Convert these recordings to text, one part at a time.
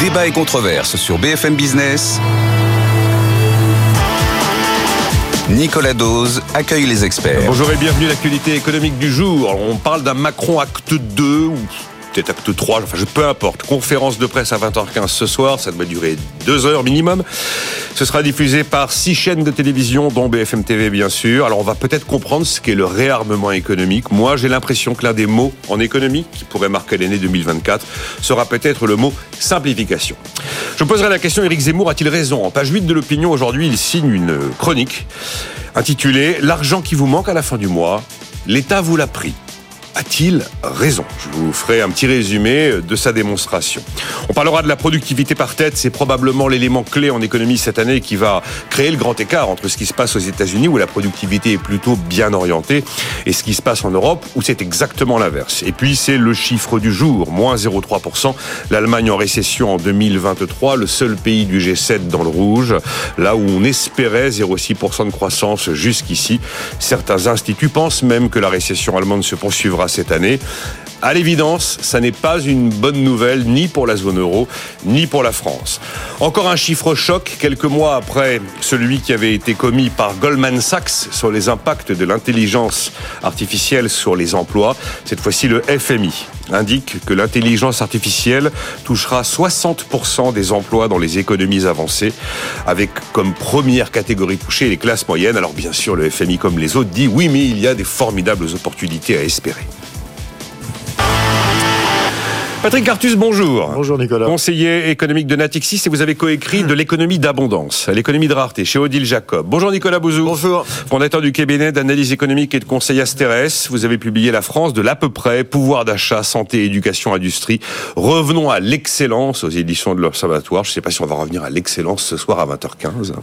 Débat et controverse sur BFM Business. Nicolas Dose accueille les experts. Bonjour et bienvenue à l'actualité économique du jour. On parle d'un Macron acte 2 peut-être acte 3, enfin je peu importe. Conférence de presse à 20h15 ce soir, ça doit durer deux heures minimum. Ce sera diffusé par six chaînes de télévision, dont BFM TV bien sûr. Alors on va peut-être comprendre ce qu'est le réarmement économique. Moi j'ai l'impression que l'un des mots en économie qui pourrait marquer l'année 2024 sera peut-être le mot simplification. Je poserai la question, Éric Zemmour a-t-il raison? En page 8 de l'opinion aujourd'hui, il signe une chronique intitulée L'argent qui vous manque à la fin du mois, l'État vous l'a pris a-t-il raison? Je vous ferai un petit résumé de sa démonstration. On parlera de la productivité par tête, c'est probablement l'élément clé en économie cette année qui va créer le grand écart entre ce qui se passe aux États-Unis où la productivité est plutôt bien orientée et ce qui se passe en Europe où c'est exactement l'inverse. Et puis c'est le chiffre du jour, moins 0,3%. L'Allemagne en récession en 2023, le seul pays du G7 dans le rouge, là où on espérait 0,6% de croissance jusqu'ici. Certains instituts pensent même que la récession allemande se poursuivra cette année. À l'évidence, ça n'est pas une bonne nouvelle ni pour la zone euro, ni pour la France. Encore un chiffre choc, quelques mois après celui qui avait été commis par Goldman Sachs sur les impacts de l'intelligence artificielle sur les emplois. Cette fois-ci, le FMI indique que l'intelligence artificielle touchera 60% des emplois dans les économies avancées, avec comme première catégorie touchée les classes moyennes. Alors bien sûr, le FMI, comme les autres, dit oui, mais il y a des formidables opportunités à espérer. Patrick Cartus, bonjour. Bonjour Nicolas. Conseiller économique de Natixis et vous avez coécrit de l'économie d'abondance, l'économie de rareté chez Odile Jacob. Bonjour Nicolas Bouzou. Bonjour. Fondateur du cabinet d'analyse économique et de conseil Asterès. Vous avez publié La France de l'à peu près, pouvoir d'achat, santé, éducation, industrie. Revenons à l'excellence aux éditions de l'Observatoire. Je ne sais pas si on va revenir à l'excellence ce soir à 20h15.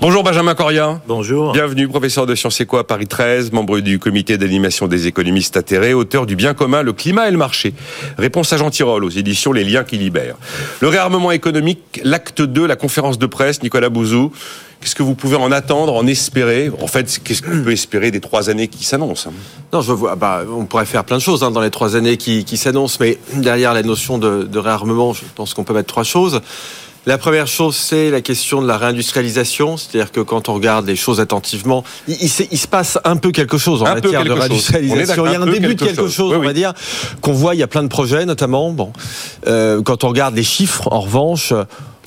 Bonjour Benjamin Coria. Bonjour. Bienvenue, professeur de sciences éco à Paris 13, membre du comité d'animation des économistes atterrés, auteur du bien commun, le climat et le marché. Réponse à Jean Tirole aux éditions Les Liens qui libèrent. Le réarmement économique, l'acte 2, la conférence de presse, Nicolas Bouzou. Qu'est-ce que vous pouvez en attendre, en espérer? En fait, qu'est-ce qu'on peut espérer des trois années qui s'annoncent Non, je vois. Bah, on pourrait faire plein de choses hein, dans les trois années qui, s'annoncent, mais derrière la notion de réarmement, je pense qu'on peut mettre trois choses. La première chose, c'est la question de la réindustrialisation, c'est-à-dire que quand on regarde les choses attentivement, il, il, il se passe un peu quelque chose en Un matière de réindustrialisation. Il y a un début de quelque chose. chose, Oui, on va dire, qu'on voit. Il y a plein de projets, notamment. Bon, Euh, quand on regarde les chiffres, en revanche.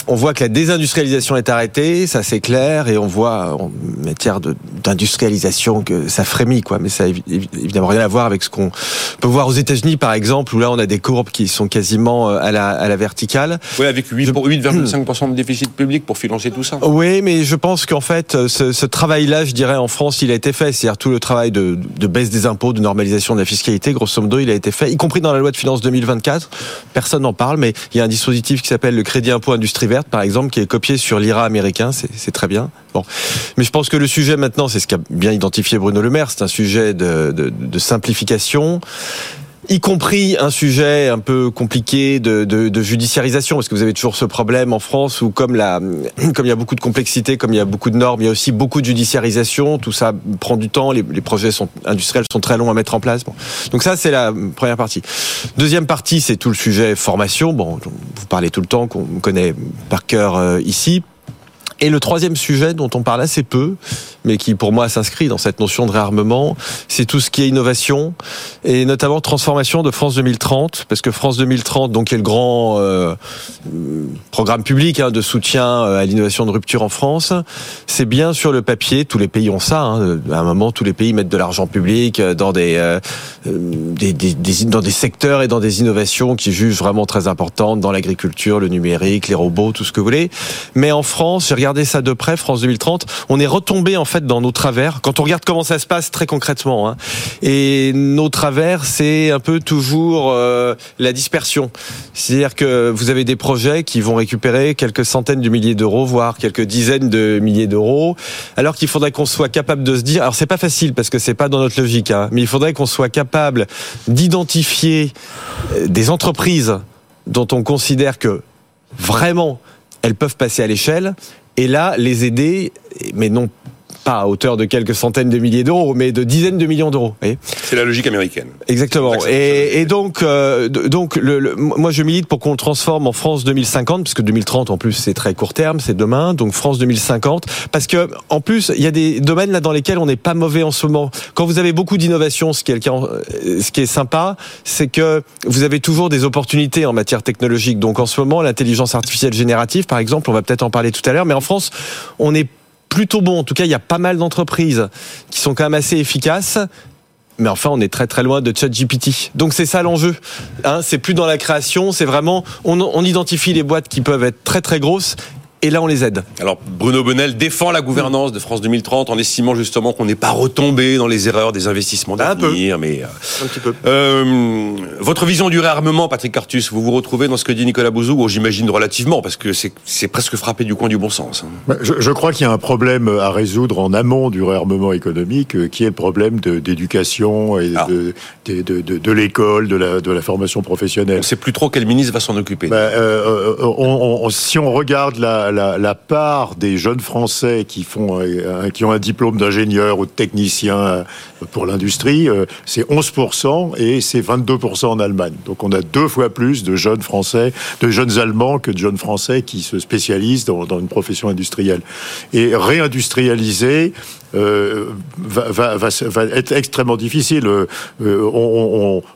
On voit que la désindustrialisation est arrêtée, ça c'est clair, et on voit en matière d'industrialisation que ça frémit, quoi. Mais ça a évi- évidemment rien à voir avec ce qu'on peut voir aux États-Unis, par exemple, où là on a des courbes qui sont quasiment euh, à la, à la verticale. Oui, avec 8 pour- 8,5% de déficit public pour financer tout ça. Oui, mais je pense qu'en fait, euh, ce, ce travail-là, je dirais, en France, il a été fait. C'est-à-dire tout le travail de, de baisse des impôts, de normalisation de la fiscalité, grosso modo, il a été fait, y compris dans la loi de finances 2024. Personne n'en parle, mais il y a un dispositif qui s'appelle le crédit impôt industrie par exemple, qui est copié sur l'IRA américain. C'est très bien. Bon, mais je pense que le sujet maintenant, c'est ce qu'a bien identifié Bruno Le Maire, c'est un sujet de simplification y compris un sujet un peu compliqué de, de, de judiciarisation, parce que vous avez toujours ce problème en France où comme la, comme il y a beaucoup de complexité, comme il y a beaucoup de normes, il y a aussi beaucoup de judiciarisation. Tout ça prend du temps. Les, les projets sont industriels sont très longs à mettre en place. Bon. Donc ça, c'est la première partie. Deuxième partie, c'est tout le sujet formation. Bon, vous parlez tout le temps, qu'on connaît par cœur euh, ici. Et le troisième sujet dont on parle assez peu, mais qui pour moi s'inscrit dans cette notion de réarmement, c'est tout ce qui est innovation et notamment transformation de France 2030, parce que France 2030, donc est le grand euh, programme public hein, de soutien euh, à l'innovation de rupture en France, c'est bien sur le papier, tous les pays ont ça. Hein, à un moment, tous les pays mettent de l'argent public euh, dans des, euh, euh, des, des- des- dans des secteurs et dans des innovations qui jugent vraiment très importantes dans l'agriculture, le numérique, les robots, tout ce que vous voulez. Mais en France, j'ai regardé ça de près, France 2030, on est retombé en fait dans nos travers. Quand on regarde comment ça se passe très concrètement, hein. et nos travers, c'est un peu toujours euh, la dispersion. C'est-à-dire que vous avez des projets qui vont récupérer quelques centaines de milliers d'euros, voire quelques dizaines de milliers d'euros, alors qu'il faudrait qu'on soit capable de se dire. Alors c'est pas facile parce que c'est pas dans notre logique, hein, mais il faudrait qu'on soit capable d'identifier euh, des entreprises dont on considère que vraiment elles peuvent passer à l'échelle et là les aider, mais non pas à hauteur de quelques centaines de milliers d'euros, mais de dizaines de millions d'euros. C'est la logique américaine. Exactement. Et, et, donc, euh, donc, le, moi, je milite pour qu'on le transforme en France 2050, puisque 2030, en plus, c'est très court terme, c'est demain. Donc France 2050, parce que en plus, il y a des domaines là dans lesquels on n'est pas mauvais en ce moment. Quand vous avez beaucoup d'innovation, ce qui est le cas, euh, ce qui est sympa, c'est que vous avez toujours des opportunités en matière technologique. Donc en ce moment, l'intelligence artificielle générative, par exemple, on va peut-être en parler tout à l'heure, mais en France, on est plutôt bon. En tout cas, il y a pas mal d'entreprises qui sont quand même assez efficaces. Mais enfin, on est très très loin de ChatGPT. Donc c'est ça l'enjeu. Hein, c'est plus dans la création, c'est vraiment on, on identifie les boîtes qui peuvent être très très grosses et là on les aide. Alors Bruno Benel défend la gouvernance de France 2030 en estimant justement qu'on n'est pas retombé dans les erreurs des investissements d'avenir. Mais euh, un petit peu. Euh, votre vision du réarmement, Patrick Cartus, vous vous retrouvez dans ce que dit Nicolas Bouzou, j'imagine relativement, parce que c'est presque frappé du coin du bon sens. Hein. Bah, je, je, crois qu'il y a un problème à résoudre en amont du réarmement économique, euh, qui est le problème d'éducation et ah. de, de, de, de l'école, de la, de la formation professionnelle. On ne sait plus trop quel ministre va s'en occuper. Bah, euh, on, on, si on regarde la la, part des jeunes Français qui font, euh, qui ont un diplôme d'ingénieur ou de technicien euh, pour l'industrie, euh, c'est 11% et c'est 22% en Allemagne. Donc on a deux fois plus de jeunes Français, de jeunes Allemands que de jeunes Français qui se spécialisent dans, une profession industrielle. Et réindustrialiser, euh, va, va, va, va, être extrêmement difficile. Euh,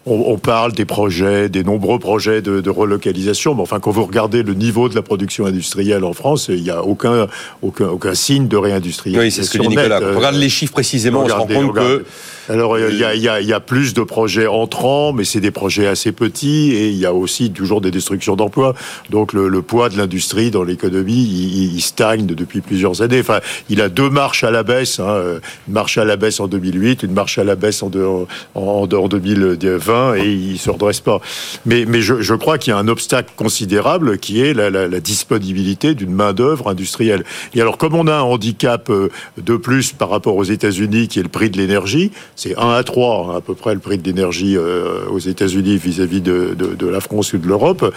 on, parle des projets, des nombreux projets de, de, relocalisation, mais enfin, quand vous regardez le niveau de la production industrielle en France, il n'y a aucun, aucun, aucun signe de réindustrialisation. Oui, c'est ce que dit Nicolas. Quand on regarde les chiffres précisément, on se rend compte que alors il y a, y, a, y a, plus de projets entrants, mais c'est des projets assez petits et il y a aussi toujours des destructions d'emplois. Donc le, le, poids de l'industrie dans l'économie, il, il, stagne depuis plusieurs années. Enfin, il a deux marches à la baisse, hein, une marche à la baisse en 2008, une marche à la baisse en, de, en, en 2020 et il se redresse pas. Mais, mais je, je crois qu'il y a un obstacle considérable qui est la, la, la disponibilité d'une main d'œuvre industrielle. Et alors comme on a un handicap euh, de plus par rapport aux États-Unis, qui est le prix de l'énergie, c'est 1 à 3 hein, à peu près le prix de l'énergie euh, aux États-Unis vis-à-vis de, de, la France ou de l'Europe.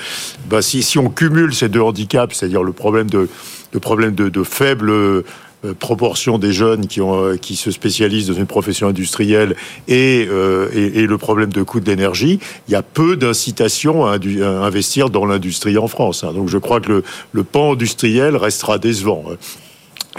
Bah, si, si, on cumule ces deux handicaps, c'est-à-dire le problème de, problème de, de faible euh, proportion des jeunes qui, ont, euh, qui se spécialisent dans une profession industrielle et, et, le problème de coût de l'énergie, il y a peu d'incitation à, investir dans l'industrie en France. Hein. Donc je crois que le, le pan industriel restera décevant.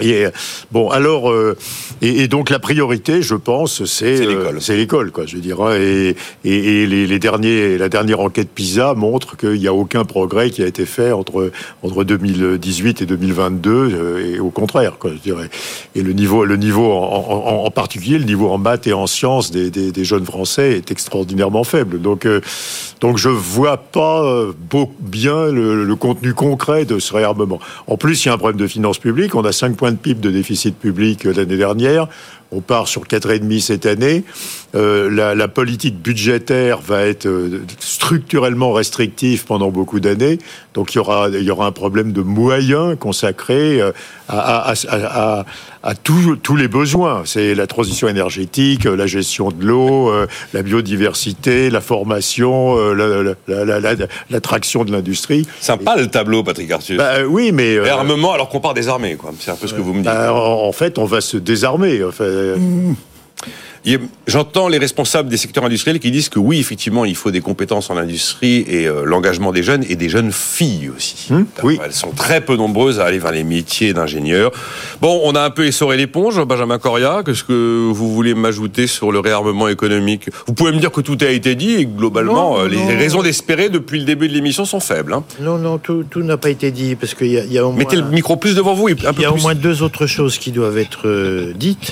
Et bon, alors, euh, et, et, donc la priorité, je pense, c'est l'école. Euh, c'est l'école, quoi. Je veux dire, hein, et, et, et les, les, derniers, la dernière enquête PISA montre qu'il n'y a aucun progrès qui a été fait entre entre 2018 et 2022, euh, et au contraire, quoi. Je dirais. Et le niveau, le niveau en, en, en, particulier, le niveau en maths et en sciences des, des, des jeunes Français est extraordinairement faible. Donc, euh, donc je vois pas euh, bien le, le, contenu concret de ce réarmement. En plus, il y a un problème de finances publiques. On a 5 points de PIB de déficit public euh, l'année dernière. On part sur 4,5 cette année. Euh, la, la, politique budgétaire va être euh, structurellement restrictive pendant beaucoup d'années. Donc il y aura, il y aura un problème de moyens consacrés euh, à, à, à, à tous, tous les besoins. C'est la transition énergétique, la gestion de l'eau, la biodiversité, la formation, l'attraction la, la, de l'industrie. Sympa le tableau, Patrick Arthur. Bah, oui, mais... Réarmement alors qu'on part des armées, quoi. C'est un peu ce que vous me dites. Bah, en, en, fait, on va se désarmer. Enfin, Mmh. J'entends les responsables des secteurs industriels qui disent que oui, effectivement, il faut des compétences en industrie et euh, l'engagement des jeunes et des jeunes filles aussi. Mmh, oui. Elles sont très peu nombreuses à aller vers les métiers d'ingénieur. Bon, on a un peu essoré l'éponge, Benjamin Coria. Qu'est-ce que vous voulez m'ajouter sur le réarmement économique? Vous pouvez me dire que tout a été dit et globalement, non, euh, les non. raisons d'espérer depuis le début de l'émission sont faibles. Hein. Non, non, tout, tout n'a pas été dit parce qu'il y, y, a au moins. Mettez le micro plus devant vous. Il y a plus. au moins deux autres choses qui doivent être euh, dites.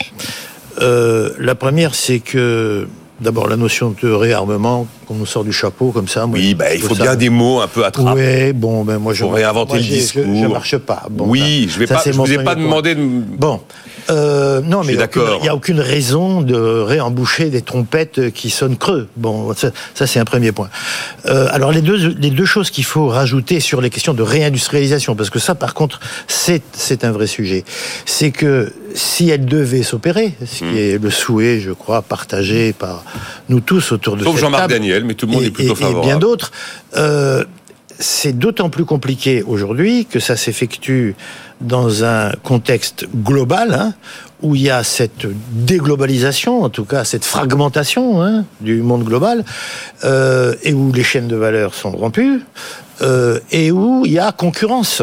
Euh, la première, c'est que D'abord, la notion de réarmement, qu'on nous sort du chapeau comme ça. Moi, oui, bah, il faut bien des mots un peu attrapés. Oui, bon, ben moi je. Pour réinventer moi, le discours. Je, je, marche pas. Bon, oui, ben, je vais pas. Je vous ai pas demandé de. Bon, euh, non, mais il n'y a, aucune raison de réemboucher des trompettes qui sonnent creux. Bon, ça, ça c'est un premier point. Euh, alors les deux, les deux choses qu'il faut rajouter sur les questions de réindustrialisation, parce que ça, par contre, c'est c'est un vrai sujet. C'est que si elle devait s'opérer, ce qui mmh. est le souhait, je crois, partagé par nous tous autour de Sauf cette Jean-Marc Daniel, mais tout le monde et, est plutôt favorable. Et bien d'autres. Euh, c'est d'autant plus compliqué aujourd'hui que ça s'effectue dans un contexte global hein, où il y a cette déglobalisation, en tout cas cette fragmentation hein, du monde global, euh, et où les chaînes de valeur sont rompues, euh, et où il y a concurrence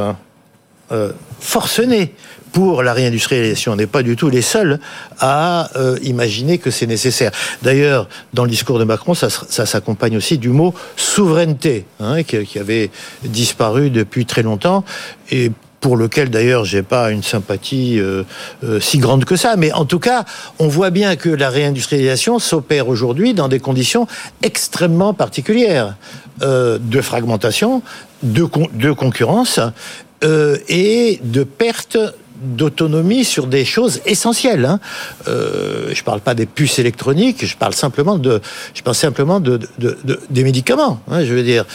euh, forcenée pour la réindustrialisation. On n'est pas du tout les seuls à euh, imaginer que c'est nécessaire. D'ailleurs, dans le discours de Macron, ça, s'accompagne aussi du mot souveraineté, hein, qui, qui, avait disparu depuis très longtemps. Et pour lequel d'ailleurs j'ai pas une sympathie euh, euh, si grande que ça. Mais en tout cas, on voit bien que la réindustrialisation s'opère aujourd'hui dans des conditions extrêmement particulières euh, de fragmentation, de, de concurrence euh, et de perte d'autonomie sur des choses essentielles. Hein. Euh, je parle pas des puces électroniques, je parle simplement de, je simplement de des médicaments. Hein, je veux dire,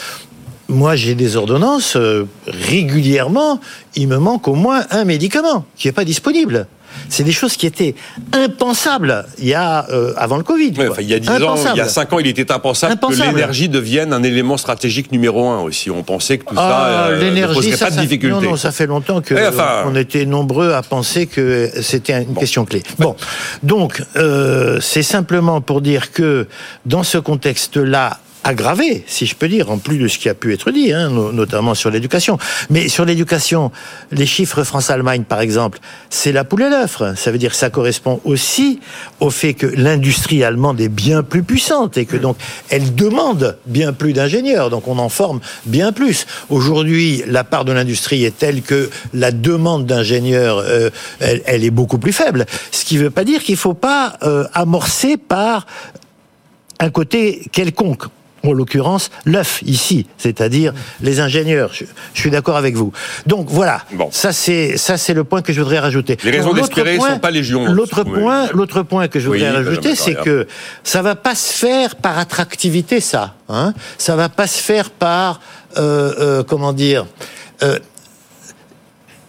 moi j'ai des ordonnances, euh, régulièrement, il me manque au moins un médicament qui n'est pas disponible. C'est des choses qui étaient impensables il y a euh, avant le Covid. il y a 10 ans, il y a 5 ans, il était impensable, que l'énergie devienne un élément stratégique numéro un aussi. On pensait que tout ça ah, euh, ne poserait pas de difficulté. Non, non, ça fait longtemps que enfin, on était nombreux à penser que c'était une question clé. Bon, donc euh, c'est simplement pour dire que dans ce contexte-là, aggravé, si je peux dire, en plus de ce qui a pu être dit, hein, notamment sur l'éducation. Mais sur l'éducation, les chiffres France-Allemagne, par exemple, c'est la poule et l'œuf. Ça veut dire que ça correspond aussi au fait que l'industrie allemande est bien plus puissante et que donc elle demande bien plus d'ingénieurs. Donc on en forme bien plus. Aujourd'hui, la part de l'industrie est telle que la demande d'ingénieurs, euh, elle, est beaucoup plus faible. Ce qui ne veut pas dire qu'il ne faut pas euh, amorcer par un côté quelconque en l'occurrence l'œuf ici, c'est-à-dire les ingénieurs. Je, suis d'accord avec vous. Donc voilà, bon. ça c'est ça c'est le point que je voudrais rajouter. Les raisons d'espérer sont pas légion. L'autre point, l'autre point que je voudrais rajouter, c'est que ça va pas se faire par attractivité, ça. Hein ça va pas se faire par euh, euh, comment dire. Euh,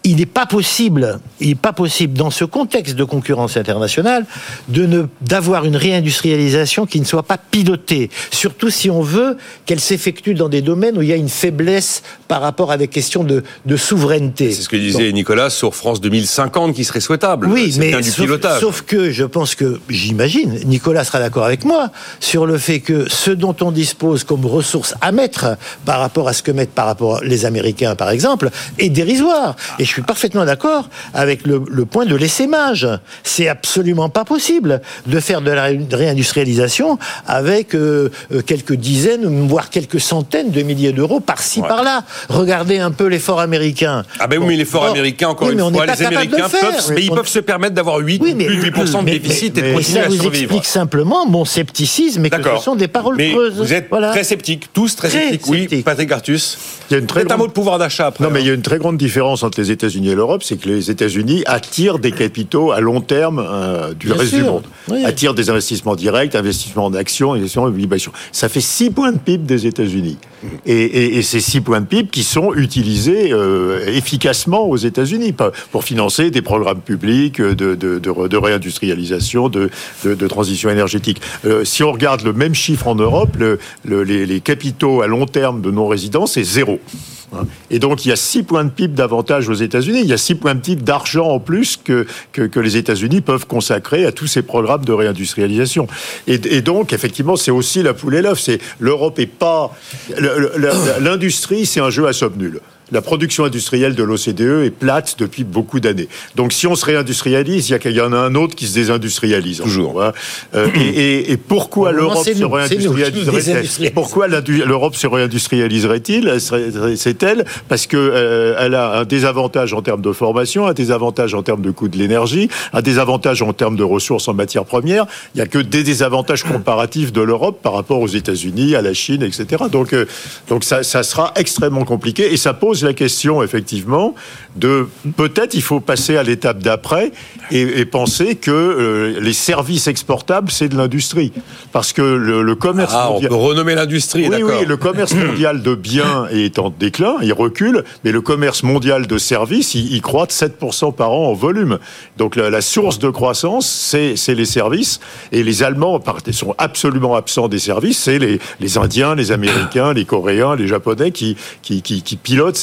il n'est pas possible, il n'est pas possible dans ce contexte de concurrence internationale de ne d'avoir une réindustrialisation qui ne soit pas pilotée, surtout si on veut qu'elle s'effectue dans des domaines où il y a une faiblesse par rapport à des questions de, de souveraineté. C'est ce que disait Nicolas sur France 2050 qui serait souhaitable. Oui, mais du sauf, sauf, que je pense que j'imagine Nicolas sera d'accord avec moi sur le fait que ce dont on dispose comme ressources à mettre par rapport à ce que mettent par rapport les Américains par exemple est dérisoire. Et je suis parfaitement d'accord avec le, le, point de l'essaimage. C'est absolument pas possible de faire de la réindustrialisation avec euh, euh, quelques dizaines, voire quelques centaines de milliers d'euros par-ci ouais. par-là. Regardez un peu l'effort américain. Ah ben oui, mais l'effort américain, encore oui, une fois, les Américains peuvent, mais ils peuvent se permettre d'avoir 8 oui, mais, plus de 8% de déficit mais, et de continuer à survivre. Ça vous explique simplement mon scepticisme et que ce sont des paroles mais creuses. Vous êtes voilà. très sceptiques, tous très, très sceptiques. Oui, sceptique. Patrick Artus. Il y a une très grande... un mot de pouvoir d'achat après. Non, mais il y a une très grande différence entre les États-Unis et l'Europe, c'est que les États-Unis attirent des capitaux à long terme euh, du Bien reste sûr. du monde. Oui. Attirent des investissements directs, investissements en actions, investissements en obligations. Ça fait 6 points de PIB des États-Unis. Et, et, et, ces 6 points de PIB qui sont utilisés euh, efficacement aux États-Unis pour financer des programmes publics de, de, de, de réindustrialisation, de, transition énergétique. Euh, si on regarde le même chiffre en Europe, le, le, les, les capitaux à long terme de non-résidents, c'est zéro. Et donc, il y a 6 points de PIB d'avantage aux États-Unis. Il y a 6 points de PIB d'argent en plus que, que, que, les États-Unis peuvent consacrer à tous ces programmes de réindustrialisation. Et, et donc, effectivement, c'est aussi la poule et l'œuf. C'est l'Europe est pas l'industrie, c'est un jeu à somme nulle la production industrielle de l'OCDE est plate depuis beaucoup d'années. Donc si on se réindustrialise, il y, en a un autre qui se désindustrialise. Toujours. Hein. Euh, et, et, et, pourquoi l'Europe se réindustrialiserait Pourquoi l'Europe se réindustrialiserait-il? C'est-elle? Parce que euh, elle a un désavantage en termes de formation, un désavantage en termes de coût de l'énergie, un désavantage en termes de ressources en matières premières. Il n'y a que des désavantages comparatifs de l'Europe par rapport aux États-Unis, à la Chine, etc. Donc, euh, donc ça, ça sera extrêmement compliqué et ça pose pose la question, effectivement, de peut-être il faut passer à l'étape d'après et, penser que euh, les services exportables, c'est de l'industrie. Parce que le, commerce ah, mondial... on peut renommer l'industrie, oui, oui, le commerce mondial de biens est en déclin, il recule, mais le commerce mondial de services, il, croît de 7% par an en volume. Donc la, source de croissance, c'est les services. Et les Allemands sont absolument absents des services. C'est les, les, Indiens, les Américains, les Coréens, les Japonais qui, qui, qui, pilotent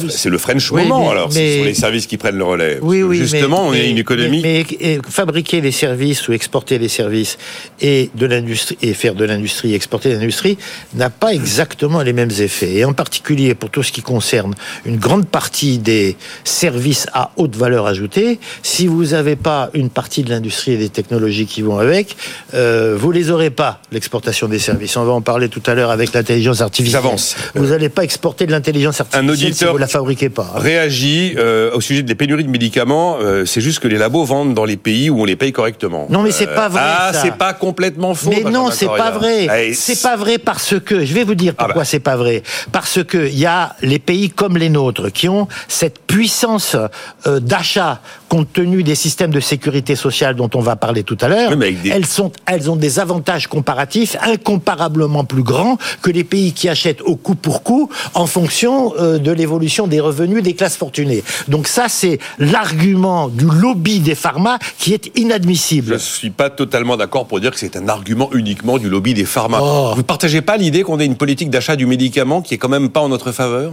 de. C'est le French moment, alors. Ce sont les services qui prennent le relais. Oui, oui, Justement, on est une économie. Mais, fabriquer les services ou exporter les services et de l'industrie et faire de l'industrie, exporter l'industrie, n'a pas exactement les mêmes effets. Et en particulier pour tout ce qui concerne une grande partie des services à haute valeur ajoutée, si vous n'avez pas une partie de l'industrie et des technologies qui vont avec, euh, vous les aurez pas, l'exportation des services. On va en parler tout à l'heure avec l'intelligence artificielle. Vous n'allez pas exporter de l'intelligence artificielle Un auditeur si vous la fabriquez pas. Réagit euh, au sujet des pénuries de médicaments. Euh, c'est juste que les labos vendent dans les pays où on les paye correctement. Non, mais c'est pas vrai. Ah, c'est pas complètement faux. Mais non, c'est pas vrai. C'est pas vrai parce que je vais vous dire ah pourquoi bah. c'est pas vrai. Parce que il y a les pays comme les nôtres qui ont cette puissance euh, d'achat compte tenu des systèmes de sécurité sociale dont on va parler tout à l'heure, elles, sont, elles ont des avantages comparatifs incomparablement plus grands que les pays qui achètent au coup pour coup en fonction euh, de l'évolution des revenus des classes fortunées. Donc ça, c'est l'argument du lobby des pharma qui est inadmissible. Je ne suis pas totalement d'accord pour dire que c'est un argument uniquement du lobby des pharma. Oh. Vous ne partagez pas l'idée qu'on ait une politique d'achat du médicament qui est quand même pas en notre faveur?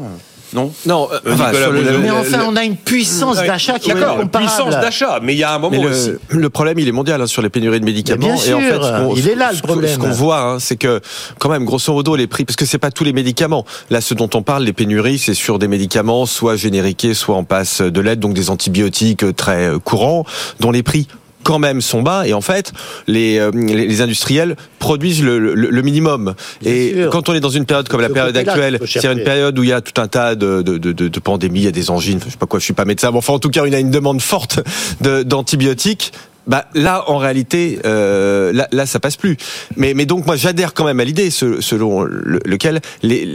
Non Non, euh, mais enfin, on a une puissance d'achat qui est comparable. puissance d'achat, mais il y a un moment le, aussi. Le problème, il est mondial hein, sur les pénuries de médicaments. et en fait, il est là le problème. Ce qu'on voit, hein, c'est que quand même, grosso modo, les prix, parce que c'est pas tous les médicaments. Là, ce dont on parle, les pénuries, c'est sur des médicaments soit génériqués, soit en passe de l'aide, donc des antibiotiques très courants, dont les prix quand même sont bas et en fait les, euh, les industriels produisent le, le, minimum. Et quand on est dans une période comme la période actuelle c'est une période où il y a tout un tas de, de, de, de pandémies il y a des angines je sais pas quoi je suis pas médecin mais enfin en tout cas il y a une demande forte d'antibiotiques bah là en réalité euh, là, là ça passe plus. Mais mais donc moi j'adhère quand même à l'idée selon lequel les,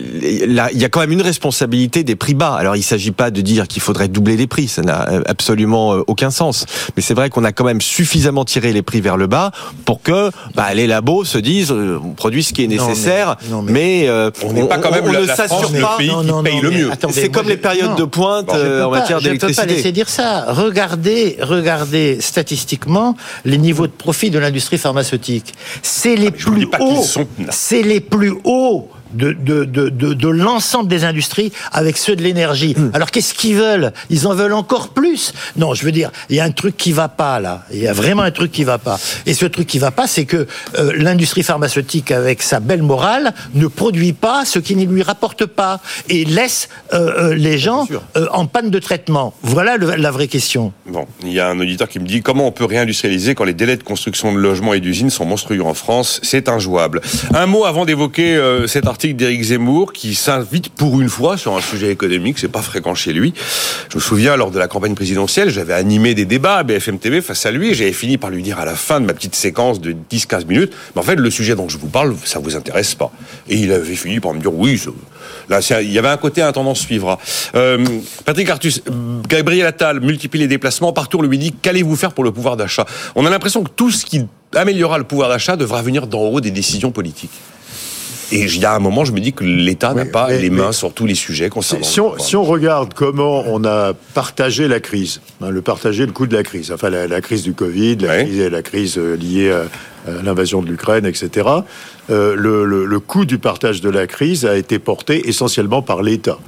il y a quand même une responsabilité des prix bas. Alors il s'agit pas de dire qu'il faudrait doubler les prix, ça n'a absolument euh, aucun sens. Mais c'est vrai qu'on a quand même suffisamment tiré les prix vers le bas pour que bah, les labos se disent euh, on produit ce qui est nécessaire, mais, euh, on n'est pas quand même on, ne s'assure pas pays qui paye le mieux. C'est comme les périodes de pointe en matière d'électricité. Je peux pas laisser dire ça. Regardez regardez statistiquement les niveaux de profit de l'industrie pharmaceutique. C'est les, plus hauts. C'est les plus hauts de, de, de, de, l'ensemble des industries avec ceux de l'énergie. Hmm. Alors qu'est-ce qu'ils veulent? Ils en veulent encore plus Non, je veux dire, il y a un truc qui va pas là. Il y a vraiment un truc qui va pas. Et ce truc qui va pas, c'est que euh, l'industrie pharmaceutique, avec sa belle morale, ne produit pas ce qui ne lui rapporte pas et laisse euh, euh, les gens en panne de traitement. Voilà la vraie question. Bon, il y a un auditeur qui me dit comment on peut réindustrialiser quand les délais de construction de logements et d'usines sont monstrueux en France? C'est injouable. Un mot avant d'évoquer cet article d'Éric Zemmour qui s'invite pour une fois sur un sujet économique, c'est pas fréquent chez lui. Je me souviens lors de la campagne présidentielle, j'avais animé des débats à BFM TV face à lui et j'avais fini par lui dire à la fin de ma petite séquence de 10-15 minutes, mais en fait le sujet dont je vous parle, ça vous intéresse pas. Et il avait fini par me dire oui, là il y avait un côté un tendance suivra. Euh, Patrick Artus, Gabriel Attal multiplie les déplacements, partout lui dit qu'allez-vous faire pour le pouvoir d'achat? On a l'impression que tout ce qui améliorera le pouvoir d'achat devra venir d'en haut des décisions politiques. Et il y a un moment, je me dis que l'État n'a pas les mains sur tous les sujets concernant. Si, on, si, on, regarde comment on a partagé la crise, hein, le partager le coût de la crise, enfin la, crise du Covid, la, crise, la crise euh, liée à, l'invasion de l'Ukraine, etc. Euh, le, le, le coût du partage de la crise a été porté essentiellement par l'État.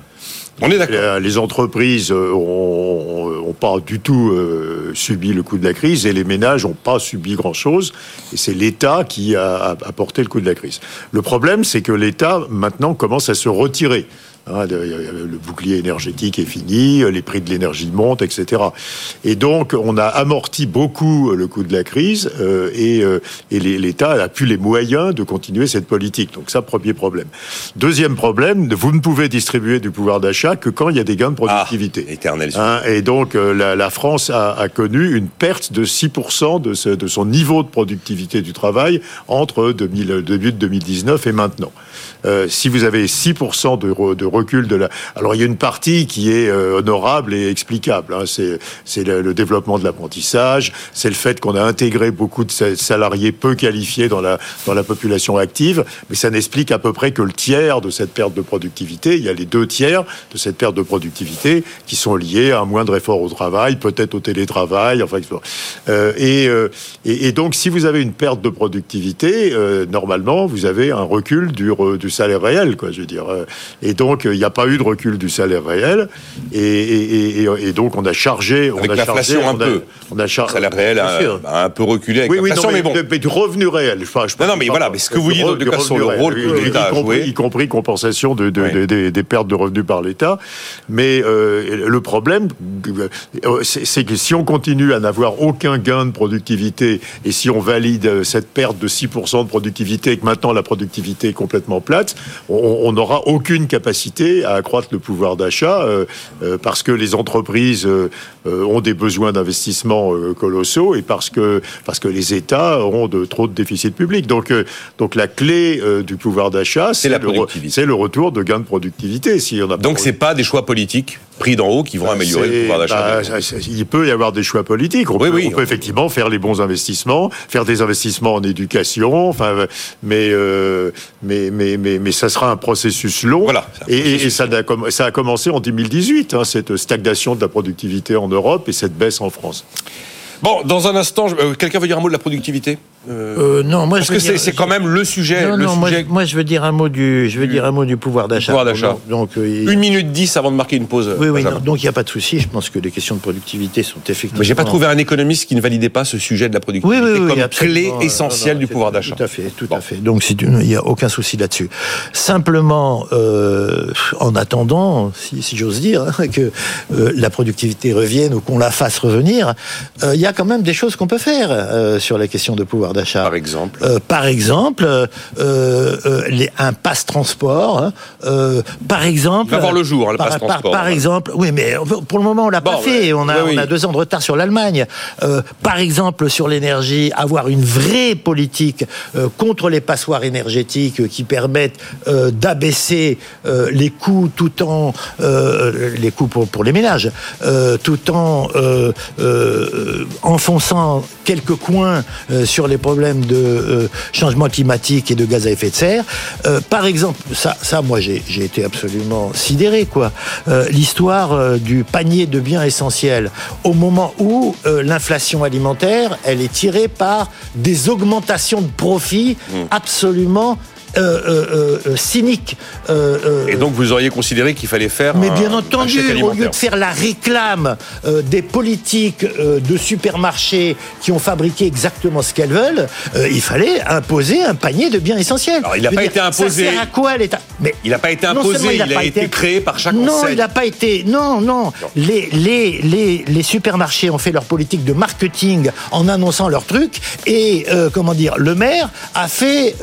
On est d'accord. Les entreprises ont, euh, pas du tout euh, subi le coût de la crise et les ménages n'ont pas subi grand-chose. Et c'est l'État qui a, a, porté le coût de la crise. Le problème, c'est que l'État maintenant commence à se retirer. Hein, le bouclier énergétique est fini, les prix de l'énergie montent, etc. Et donc, on a amorti beaucoup le coût de la crise euh, et, euh, et l'État a plus les moyens de continuer cette politique. Donc ça, premier problème. Deuxième problème, vous ne pouvez distribuer du pouvoir d'achat que quand il y a des gains de productivité. Ah, éternel. Hein, et donc, euh, la, la France a, a, connu une perte de 6% de, ce, de son niveau de productivité du travail entre 2000, début de 2019 et maintenant. Euh, si vous avez 6% de, de recul de la. Alors il y a une partie qui est honorable et explicable. Hein. C'est c'est le, développement de l'apprentissage, c'est le fait qu'on a intégré beaucoup de salariés peu qualifiés dans la dans la population active, mais ça n'explique à peu près que le tiers de cette perte de productivité. Il y a les deux tiers de cette perte de productivité qui sont liés à un moindre effort au travail, peut-être au télétravail, enfin. Euh, et, euh, et, et, donc, si vous avez une perte de productivité, euh, normalement, vous avez un recul du, du salaire réel, quoi, je veux dire. Et donc, il n'y a pas eu de recul du salaire réel, et, et donc on a chargé, on a chargé, un peu. On a chargé, le salaire réel a, un peu reculé avec oui, oui, mais, bon. Mais du revenu réel. Enfin, je non, non, mais voilà, mais ce que vous dites tout cas sur le rôle que l'État a joué, y compris compensation de, de, des, pertes de revenus par l'État. Mais euh, le problème, euh, c'est que si on continue à n'avoir aucun gain de productivité et si on valide cette perte de 6% de productivité et que maintenant la productivité est complètement plate, on n'aura aucune capacité à accroître le pouvoir d'achat euh, parce que les entreprises ont des besoins d'investissement colossaux et parce que, parce que les États auront de, trop de déficits publics. Donc, donc la clé du pouvoir d'achat, c'est le, le, retour de gains de productivité. Si on a donc c'est pas des choix politiques pris d'en haut qui vont bah, améliorer le pouvoir d'achat. Bah, il peut y avoir des choix politiques. On, peut, on peut, effectivement faire les bons investissements, faire des investissements en éducation, enfin, mais, euh, mais, mais, mais, mais, ça sera un processus long. Voilà, et, ça, a, ça a commencé en 2018, hein, cette stagnation de la productivité en Europe et cette baisse en France. Bon, dans un instant, euh, quelqu'un veut dire un mot de la productivité? Euh, non, moi parce que c'est quand même le sujet. Non, le non, sujet... Moi, je veux dire un mot du, je veux dire un mot du pouvoir d'achat. Pouvoir d'achat. Donc euh, une minute dix avant de marquer une pause. Oui, oui. donc il n'y a pas de souci. Je pense que les questions de productivité sont effectivement. Mais j'ai pas trouvé un économiste qui ne validait pas ce sujet de la productivité oui, oui, comme clé essentielle du pouvoir d'achat. Tout à fait, tout à fait. Donc il n'y a aucun souci là-dessus. Simplement, euh, en attendant, si, si j'ose dire, hein, que euh, la productivité revienne ou qu'on la fasse revenir, il y a quand même des choses qu'on peut faire sur la question de pouvoir d'achat. Par exemple. Euh, par exemple, euh, euh, les, un passe transport. Hein, par exemple. Va voir le jour, le par, passe transport. Par, exemple, oui, mais pour le moment, on l'a pas fait. on, a, on a deux ans de retard sur l'Allemagne. par exemple, sur l'énergie, avoir une vraie politique contre les passoires énergétiques qui permettent d'abaisser les coûts tout en les coûts pour, pour les ménages, tout en enfonçant quelques coins sur les problèmes de euh, changement climatique et de gaz à effet de serre. Euh, par exemple, ça, ça moi j'ai été absolument sidéré, quoi. Euh, l'histoire du panier de biens essentiels, au moment où l'inflation alimentaire, elle est tirée par des augmentations de profits mmh. absolument euh, euh, euh, cynique. et donc vous auriez considéré qu'il fallait faire. Mais bien entendu, au lieu de faire la réclame des politiques de supermarchés qui ont fabriqué exactement ce qu'elles veulent, il fallait imposer un panier de biens essentiels. Alors il n'a pas été imposé. Ça sert à quoi l'État? Mais il n'a pas été imposé. Il, a, été, créé par chaque Non, il n'a pas été. Non, non. Les, les, les, les, supermarchés ont fait leur politique de marketing en annonçant leurs trucs et comment dire, le maire a fait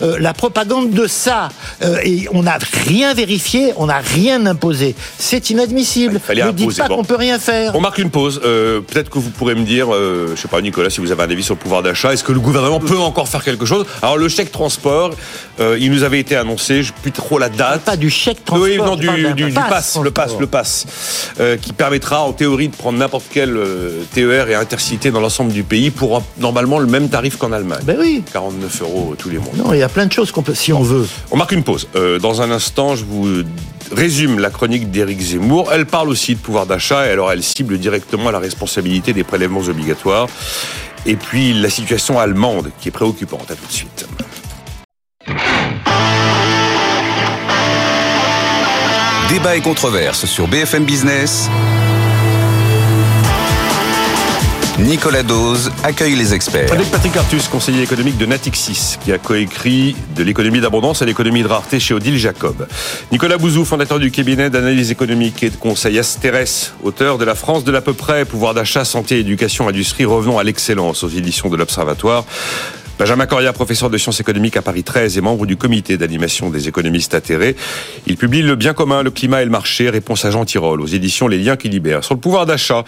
la propagande propagande de ça. Euh, et on n'a rien vérifié, on n'a rien imposé. C'est inadmissible. ne dites pas qu'on peut rien faire. On marque une pause. Euh, peut-être que vous pourrez me dire, euh, je sais pas Nicolas, si vous avez un avis sur le pouvoir d'achat, est-ce que le gouvernement peut encore faire quelque chose? Alors le chèque transport, il nous avait été annoncé, je ne sais plus trop la date. Pas du chèque transport. Oui, non, du, du, pass, le pass, le pass, qui permettra en théorie de prendre n'importe quel TER et intercité dans l'ensemble du pays pour normalement le même tarif qu'en Allemagne. Ben oui. 49 euros tous les mois. Non, il y a plein de choses qu'on si on veut. On marque une pause. Euh, dans un instant, je vous résume la chronique d'Éric Zemmour. Elle parle aussi de pouvoir d'achat et alors elle cible directement la responsabilité des prélèvements obligatoires. Et puis la situation allemande qui est préoccupante. À tout de suite. Débat et controverse sur BFM Business. Nicolas Dose accueille les experts. Avec Patrick Artus, conseiller économique de Natixis, qui a coécrit de l'économie d'abondance à l'économie de rareté chez Odile Jacob. Nicolas Bouzou, fondateur du cabinet d'analyse économique et de conseil Asteres, auteur de La France de l'à peu près, pouvoir d'achat, santé, éducation, industrie, revenons à l'excellence aux éditions de l'Observatoire. Benjamin Coria, professeur de sciences économiques à Paris 13 et membre du comité d'animation des économistes atterrés. Il publie Le bien commun, le climat et le marché, réponse à Jean Tirole, aux éditions Les liens qui libèrent. Sur le pouvoir d'achat,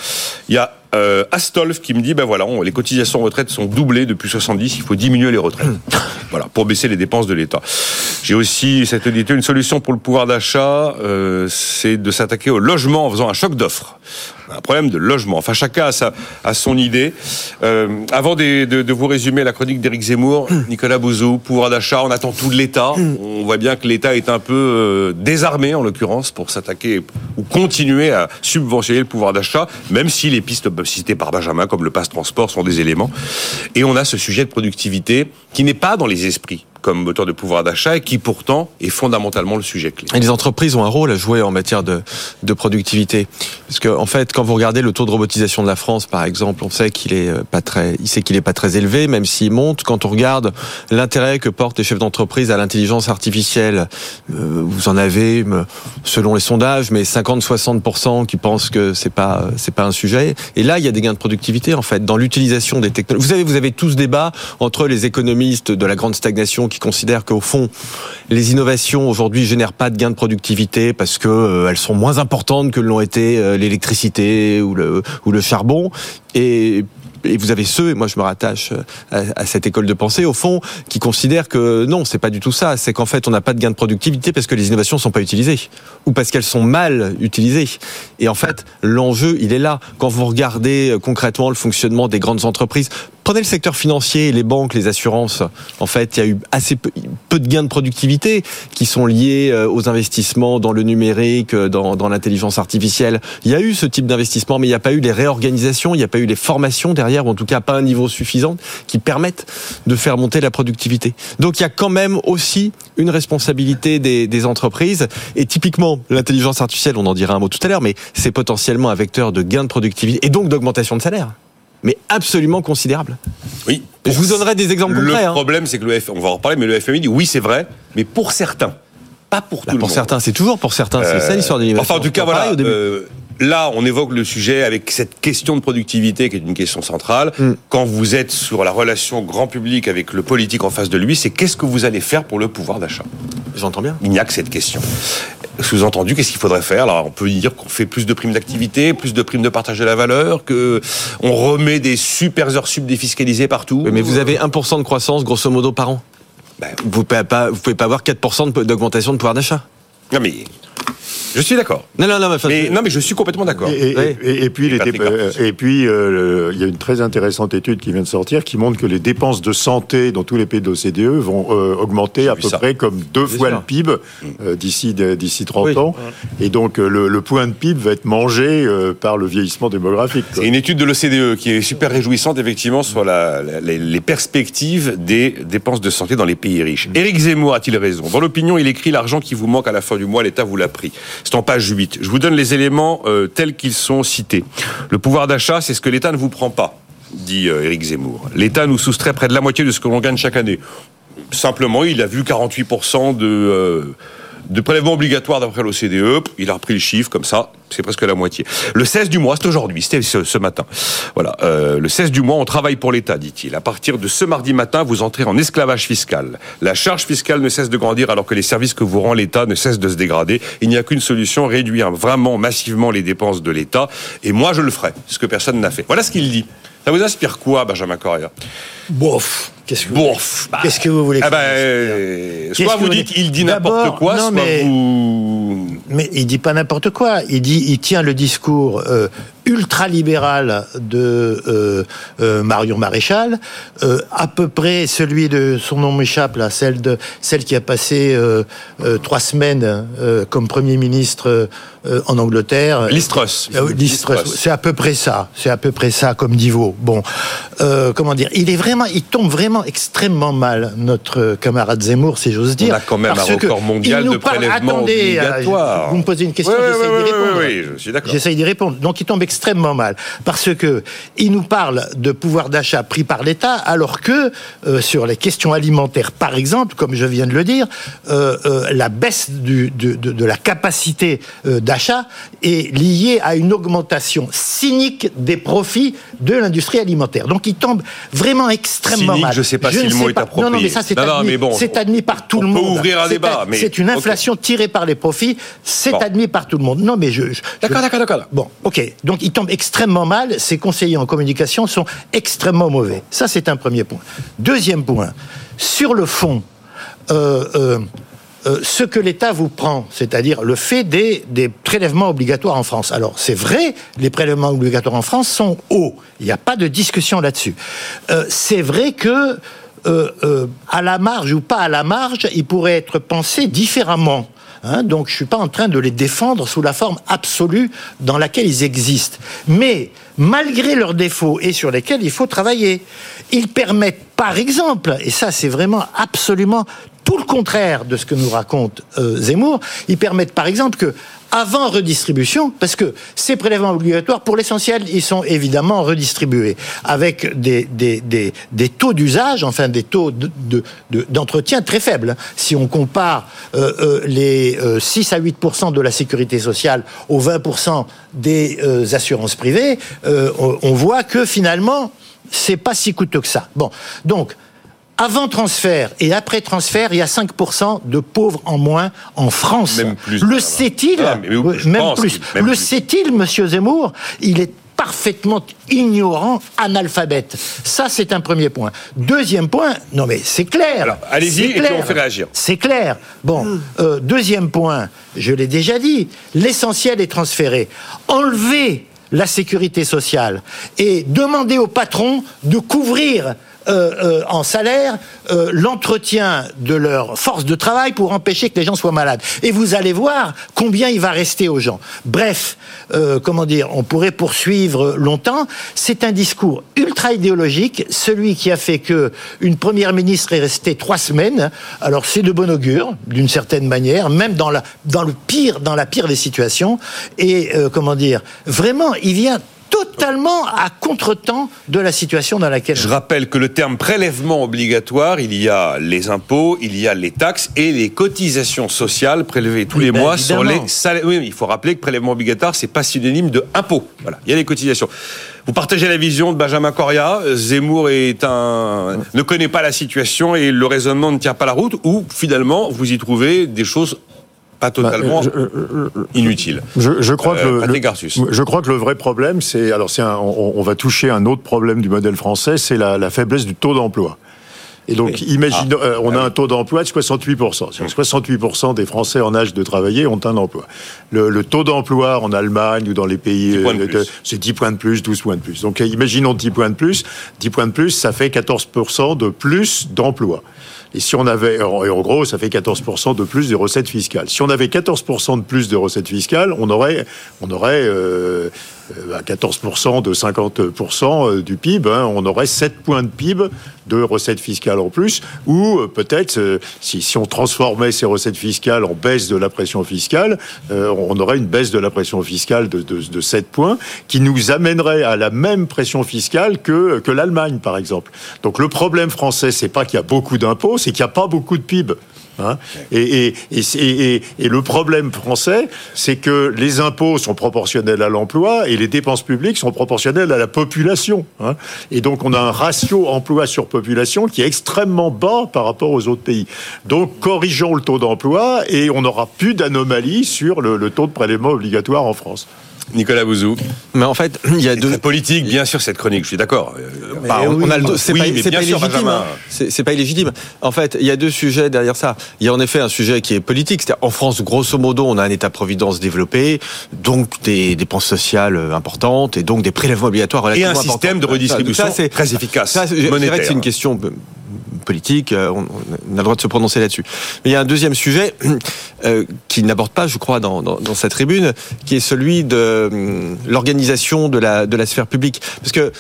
il y a euh, Astolf qui me dit ben voilà, les cotisations retraite sont doublées depuis 70, il faut diminuer les retraites. voilà, pour baisser les dépenses de l'État. J'ai aussi cette édité une solution pour le pouvoir d'achat, euh, c'est de s'attaquer au logement en faisant un choc d'offres un problème de logement. Enfin, chacun a, sa, a son idée. Euh, avant de, de, de, vous résumer la chronique d'Éric Zemmour, hmm. Nicolas Bouzou, pouvoir d'achat, on attend tout de l'État. Hmm. On voit bien que l'État est un peu euh, désarmé, en l'occurrence, pour s'attaquer ou continuer à subventionner le pouvoir d'achat, même si les pistes citées par Benjamin, comme le passe transport, sont des éléments. Et on a ce sujet de productivité qui n'est pas dans les esprits comme moteur de pouvoir d'achat et qui pourtant est fondamentalement le sujet clé. Et les entreprises ont un rôle à jouer en matière de, productivité. Parce que, en fait, quand vous regardez le taux de robotisation de la France, par exemple, on sait qu'il est euh, pas très, il sait qu'il est pas très élevé, même s'il monte. Quand on regarde l'intérêt que portent les chefs d'entreprise à l'intelligence artificielle, euh, vous en avez, selon les sondages, mais 50-60% qui pensent que c'est pas, c'est pas un sujet. Et là, il y a des gains de productivité, en fait, dans l'utilisation des technologies. Vous savez, vous avez tous ce débat entre les économistes de la grande stagnation qui considèrent qu'au fond, les innovations aujourd'hui génèrent pas de gains de productivité parce que euh, elles sont moins importantes que l'ont été euh, l'électricité ou le, charbon. Et vous avez ceux, et moi je me rattache euh, à, cette école de pensée, au fond, qui considèrent que non, c'est pas du tout ça. C'est qu'en fait, on n'a pas de gain de productivité parce que les innovations sont pas utilisées ou parce qu'elles sont mal utilisées. Et en fait, l'enjeu, il est là. Quand vous regardez concrètement le fonctionnement des grandes entreprises, Prenez le secteur financier, les banques, les assurances. En fait, il y a eu assez peu, de gains de productivité qui sont liés euh, aux investissements dans le numérique, dans, dans l'intelligence artificielle. Il y a eu ce type d'investissement, mais il n'y a pas eu les réorganisations, il n'y a pas eu les formations derrière ou en tout cas pas un niveau suffisant, qui permettent de faire monter la productivité. Donc il y a quand même aussi une responsabilité des, des entreprises. Et typiquement, l'intelligence artificielle, on en dira un mot tout à l'heure, mais c'est potentiellement un vecteur de gain de productivité et donc d'augmentation de salaire mais absolument considérable. Oui. Je vous donnerai des exemples concrets. Le hein. problème, c'est que le F... on va en reparler, mais le FMI dit oui, c'est vrai, mais pour certains, pas pour bah, tout le pour certains, c'est toujours pour certains. c'est ça l'histoire de l'innovation. Enfin, en tout cas, voilà. Euh, là, on évoque le sujet avec cette question de productivité qui est une question centrale. Mm. Quand vous êtes sur la relation grand public avec le politique en face de lui, c'est qu'est-ce que vous allez faire pour le pouvoir d'achat? J'entends bien. Il n'y a que cette question. Sous-entendu, qu'est-ce qu'il faudrait faire? Alors, on peut dire qu'on fait plus de primes d'activité, plus de primes de partage de la valeur, que on remet des super heures sub défiscalisées partout. mais vous avez 1% de croissance, grosso modo, par an? Ben, vous ne pouvez, pas, vous pouvez pas avoir 4% d'augmentation de pouvoir d'achat? Non mais je suis d'accord. Non, non, non, mais, non, mais je suis complètement d'accord. Et, puis, et puis euh, il y a une très intéressante étude qui vient de sortir qui montre que les dépenses de santé dans tous les pays de l'OCDE vont euh, augmenter à peu près comme deux fois le PIB euh, d'ici d'ici 30 ans. Et donc le, point de PIB va être mangé par le vieillissement démographique. C'est une étude de l'OCDE qui est super réjouissante effectivement sur la, les, perspectives des dépenses de santé dans les pays riches. Éric Zemmour a-t-il raison? Dans l'opinion, il écrit l'argent qui vous manque à la fin du mois, l'État vous l'a pris. C'est en page 8. Je vous donne les éléments euh, tels qu'ils sont cités. Le pouvoir d'achat, c'est ce que l'État ne vous prend pas, dit euh, Éric Zemmour. L'État nous soustrait près de la moitié de ce que l'on gagne chaque année. Simplement, il a vu 48% de... Euh, de prélèvements obligatoires d'après l'OCDE. Il a repris le chiffre comme ça, c'est presque la moitié. Le 16 du mois, c'est aujourd'hui, c'était ce, matin. Voilà, euh, le 16 du mois, on travaille pour l'État, dit-il. À partir de ce mardi matin, vous entrez en esclavage fiscal. La charge fiscale ne cesse de grandir alors que les services que vous rend l'État ne cessent de se dégrader. Il n'y a qu'une solution, réduire vraiment massivement les dépenses de l'État. Et moi, je le ferai, ce que personne n'a fait. Voilà ce qu'il dit. Ça vous inspire quoi, Benjamin Correa? Bof. Qu'est-ce que, Bof. Bah, Qu'est-ce que vous voulez ah bah, euh, Soit vous, dites il dit n'importe quoi, soit mais, vous. Mais il dit pas n'importe quoi. Il dit, il tient le discours euh, ultra-libéral de euh, euh, Marion Maréchal, euh, à peu près celui de son nom m'échappe là, celle de celle qui a passé euh, trois semaines comme Premier ministre en Angleterre. Listrus. C'est à peu près ça. C'est à peu près ça comme niveau. Bon, comment dire Il est vraiment, il tombe vraiment extrêmement mal notre camarade Zemmour, si j'ose dire. On a quand même un record mondial de prélèvements obligatoires. Vous me posez une question, j'essaye d'y répondre. Oui, je suis d'accord. J'essaye d'y répondre. Donc il tombe extrêmement mal parce que il nous parle de pouvoir d'achat pris par l'État, alors que euh, sur les questions alimentaires, par exemple, comme je viens de le dire, euh, euh, la baisse du, de, de, de, la capacité d'achat est liée à une augmentation cynique des profits de l'industrie alimentaire. Donc il tombe vraiment extrêmement cynique, mal. Je ne sais pas si le mot est approprié. Non, non, mais ça c'est admis, bon, admis, par tout le monde. On peut ouvrir un débat. mais... C'est une inflation tirée par les profits. C'est admis par tout le monde. Non, mais je. D'accord, d'accord, d'accord. Bon, ok. Donc il tombe extrêmement mal. Ses conseillers en communication sont extrêmement mauvais. Ça, c'est un premier point. Deuxième point, sur le fond, euh, euh, euh, ce que l'État vous prend, c'est-à-dire le fait des, des prélèvements obligatoires en France. Alors c'est vrai, les prélèvements obligatoires en France sont hauts. Il n'y a pas de discussion là-dessus. C'est vrai que à la marge ou pas à la marge, ils pourraient être pensés différemment. Hein, donc je suis pas en train de les défendre sous la forme absolue dans laquelle ils existent. Mais malgré leurs défauts et sur lesquels il faut travailler, ils permettent par exemple, et ça c'est vraiment absolument tout le contraire de ce que nous raconte euh, Zemmour. Ils permettent par exemple que avant redistribution, parce que ces prélèvements obligatoires, pour l'essentiel, ils sont évidemment redistribués avec des, des, des, des taux d'usage, enfin des taux d'entretien de, de, très faibles. Si on compare euh, euh, les 6 à 8% de la sécurité sociale aux 20% des assurances privées, on, on voit que finalement, c'est pas si coûteux que ça. Bon, donc avant transfert et après transfert, il y a 5% de pauvres en moins en France. Même plus. Le sait-il ah, Même plus. Le sait-il, monsieur Zemmour? Il est parfaitement ignorant, analphabète. Ça, c'est un premier point. Deuxième point, non mais c'est clair. allez-y et puis on fait réagir. C'est clair. Bon, euh, deuxième point, je l'ai déjà dit, l'essentiel est transféré. Enlever la sécurité sociale et demander au patron de couvrir euh, euh, en salaire euh, l'entretien de leur force de travail pour empêcher que les gens soient malades. Et vous allez voir combien il va rester aux gens. Bref, comment dire, on pourrait poursuivre longtemps. C'est un discours ultra idéologique, celui qui a fait que une première ministre est restée trois semaines. Alors c'est de bon augure, d'une certaine manière, même dans la le pire, dans la pire des situations. Et comment dire, vraiment, il vient totalement à contretemps de la situation dans laquelle. Je rappelle que le terme prélèvement obligatoire, il y a les impôts, il y a les taxes et les cotisations sociales prélevées tous les ben, mois sur les salaires. Oui, il faut rappeler que prélèvement obligatoire, c'est pas synonyme de impôt. Voilà, il y a les cotisations. Vous partagez la vision de Benjamin Coria. Zemmour est un ne connaît pas la situation et le raisonnement ne tient pas la route. Ou finalement, vous y trouvez des choses pas totalement bah, inutile. Je, crois que le, je crois que le vrai problème, c'est alors c'est on, va toucher un autre problème du modèle français, c'est la, faiblesse du taux d'emploi. Et donc, imaginons, ah. euh, on a un taux d'emploi de 68%. 68% des Français en âge de travailler ont un emploi. Le, taux d'emploi en Allemagne ou dans les pays, euh, c'est 10 points de plus, 12 points de plus. Donc, imaginons 10 points de plus. 10 points de plus, ça fait 14% de plus d'emploi. Et si on avait, en gros, ça fait 14% de plus de recettes fiscales. Si on avait 14% de plus de recettes fiscales, on aurait, on aurait euh, à 14% de 50% euh, du PIB, hein, on aurait 7 points de PIB de recettes fiscales en plus, ou euh, peut-être, euh, si, si, on transformait ces recettes fiscales en baisse de la pression fiscale, on aurait une baisse de la pression fiscale de, de, de 7 points, qui nous amènerait à la même pression fiscale que, que l'Allemagne, par exemple. Donc le problème français, c'est pas qu'il y a beaucoup d'impôts, c'est qu'il n'y a pas beaucoup de PIB. Hein. et, le problème français, c'est que les impôts sont proportionnels à l'emploi et les dépenses publiques sont proportionnelles à la population. Hein. Et donc on a un ratio emploi sur population qui est extrêmement bas par rapport aux autres pays. Donc corrigeons le taux d'emploi et on n'aura plus d'anomalies sur le taux de prélèvement obligatoire en France. Nicolas Bouzou. Mais en fait, il y a deux politique, bien sûr, cette chronique. Je suis d'accord. on a le... c'est pas, illégitime. Hein. C'est pas illégitime. En fait, il y a deux sujets derrière ça. Il y a en effet un sujet qui est politique. C'est en France, grosso modo, on a un État-providence développé, donc des dépenses sociales importantes et donc des prélèvements obligatoires relativement. Et un système de redistribution ça, très efficace. Ça, c'est une question politique, euh, on, a le droit de se prononcer là-dessus. Mais il y a un deuxième sujet euh, qui n'aborde pas, je crois, dans, dans, cette tribune, qui est celui de euh, l'organisation de la, de la sphère publique. Parce que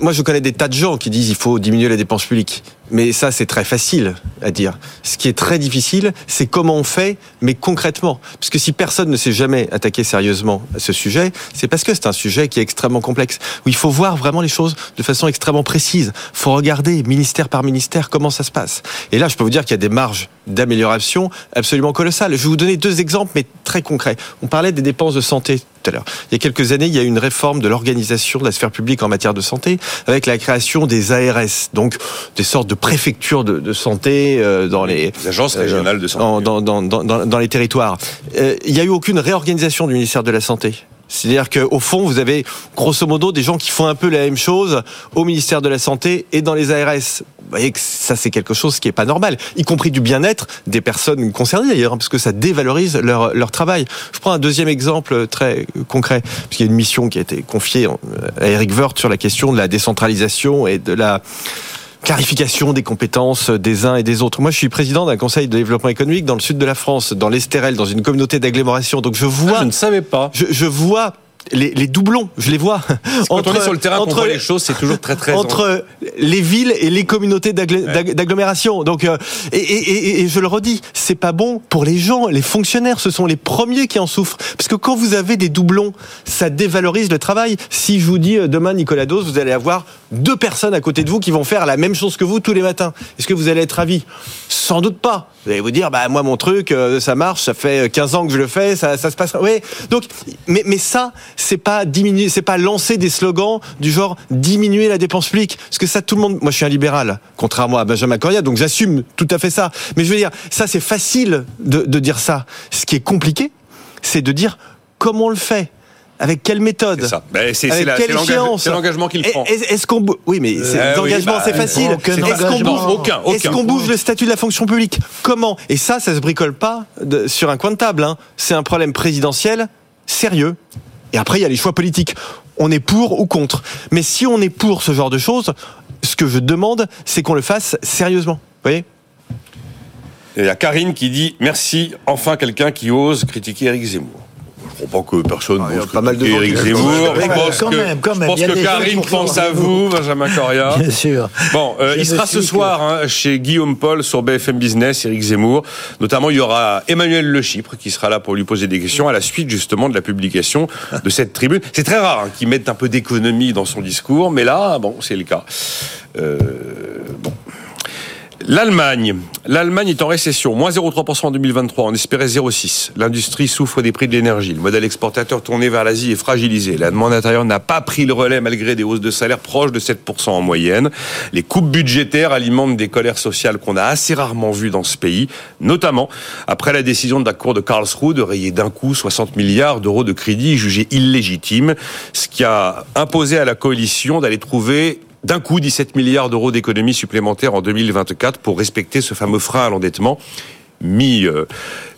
moi, je connais des tas de gens qui disent il faut diminuer les dépenses publiques. Mais ça, c'est très facile à dire. Ce qui est très difficile, c'est comment on fait, mais concrètement. Parce que si personne ne s'est jamais attaqué sérieusement à ce sujet, c'est parce que c'est un sujet qui est extrêmement complexe, où il faut voir vraiment les choses de façon extrêmement précise. Il faut regarder ministère par ministère comment ça se passe. Et là, je peux vous dire qu'il y a des marges d'amélioration absolument colossales. Je vais vous donner deux exemples, mais très concrets. On parlait des dépenses de santé tout à l'heure. Il y a quelques années, il y a eu une réforme de l'organisation de la sphère publique en matière de santé, avec la création des ARS, donc des sortes de préfectures de, santé euh, dans les, agences régionales de santé dans, dans, dans, dans, les territoires. Euh, il n'y a eu aucune réorganisation du ministère de la santé? C'est-à-dire qu'au fond, vous avez grosso modo des gens qui font un peu la même chose au ministère de la Santé et dans les ARS. Vous voyez que ça, c'est quelque chose qui est pas normal, y compris du bien-être des personnes concernées d'ailleurs, hein, parce que ça dévalorise leur, leur travail. Je prends un deuxième exemple très concret, puisqu'il y a une mission qui a été confiée à Eric Woerth sur la question de la décentralisation et de la clarification des compétences des uns et des autres. Moi, je suis président d'un conseil de développement économique dans le sud de la France, dans l'Estérel, dans une communauté d'agglomération. Donc je vois, ah, je ne savais pas. Je, je vois les, les, doublons, je les vois. Quand entre, on est sur le terrain, entre, voit les choses, c'est toujours très très entre les villes et les communautés d'agglomération. Donc, euh, et, et, et, je le redis, c'est pas bon pour les gens, les fonctionnaires. Ce sont les premiers qui en souffrent, parce que quand vous avez des doublons, ça dévalorise le travail. Si je vous dis euh, demain, Nicolas Dose, vous allez avoir deux personnes à côté de vous qui vont faire la même chose que vous tous les matins. Est-ce que vous allez être ravi Sans doute pas. Vous allez vous dire, bah moi mon truc, euh, ça marche, ça fait 15 ans que je le fais, ça, ça se passe. Oui. Donc, mais, mais ça, c'est pas diminuer, c'est pas lancer des slogans du genre diminuer la dépense publique. Parce que ça, tout le monde. Moi, je suis un libéral, contrairement à Benjamin Coria, donc j'assume tout à fait ça. Mais je veux dire, ça, c'est facile de, de dire ça. Ce qui est compliqué, c'est de dire comment on le fait. Avec quelle méthode C'est ça. Ben, c'est l'engagement qu'il prend. Est-ce qu'on oui, mais euh, l'engagement, bah, c'est facile. Est-ce qu'on bouge, aucun, est qu'on bouge le statut de la fonction publique? Comment? Et ça, ça se bricole pas de, sur un coin de table. Hein. C'est un problème présidentiel sérieux. Et après, il y a les choix politiques. On est pour ou contre. Mais si on est pour ce genre de choses, ce que je demande, c'est qu'on le fasse sérieusement. Vous voyez? Il y a Karine qui dit merci, enfin quelqu'un qui ose critiquer Eric Zemmour. Je crois pas que personne ah, pas mal de Éric Zemmour. Je pense que, même, quand même. Je pense que Karine pense à vous, Benjamin Coria. Bien sûr. Bon, euh, il sera ce soir hein, chez Guillaume Paul sur BFM Business, Éric Zemmour. Notamment, il y aura Emmanuel Le Chypre qui sera là pour lui poser des questions à la suite justement de la publication de cette tribune. C'est très rare hein, qu'il mette un peu d'économie dans son discours, mais là, bon, c'est le cas. Euh, bon. L'Allemagne. L'Allemagne est en récession, moins 0,3% en 2023, on espérait 0,6. L'industrie souffre des prix de l'énergie. Le modèle exportateur tourné vers l'Asie est fragilisé. La demande intérieure n'a pas pris le relais malgré des hausses de salaire proches de 7% en moyenne. Les coupes budgétaires alimentent des colères sociales qu'on a assez rarement vues dans ce pays, notamment après la décision de la Cour de Karlsruhe de rayer d'un coup 60 milliards d'euros de crédits jugés illégitimes, ce qui a imposé à la coalition d'aller trouver d'un coup 17 milliards d'euros d'économies supplémentaires en 2024 pour respecter ce fameux frein à l'endettement mis, euh,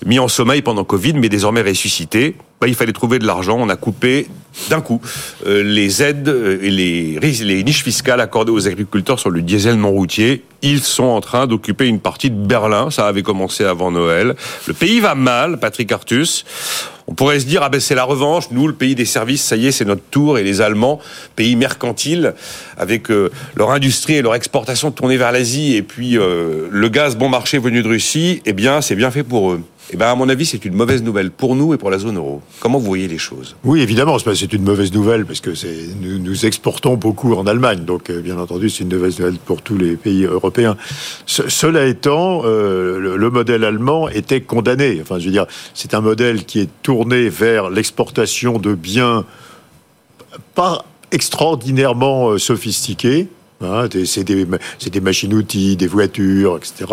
mis en sommeil pendant Covid, mais désormais ressuscité. Bah, il fallait trouver de l'argent. On a coupé d'un coup euh, les aides euh, et les, niches fiscales accordées aux agriculteurs sur le diesel non routier. Ils sont en train d'occuper une partie de Berlin. Ça avait commencé avant Noël. Le pays va mal, Patrick Artus. On pourrait se dire, ah ben c'est la revanche, nous, le pays des services, ça y est, c'est notre tour, et les Allemands, pays mercantile, avec euh, leur industrie et leur exportation tournée vers l'Asie, et puis euh, le gaz bon marché venu de Russie, eh bien, c'est bien fait pour eux. Eh ben, à mon avis, c'est une mauvaise nouvelle pour nous et pour la zone euro. Comment vous voyez les choses? Oui, évidemment, c'est une mauvaise nouvelle parce que nous, nous exportons beaucoup en Allemagne, donc euh, bien entendu, c'est une mauvaise nouvelle pour tous les pays européens. cela étant, euh, le, modèle allemand était condamné. Enfin, je veux dire, c'est un modèle qui est tourné vers l'exportation de biens pas extraordinairement euh, sophistiqués Hein, c'est des, machines-outils, des voitures, etc.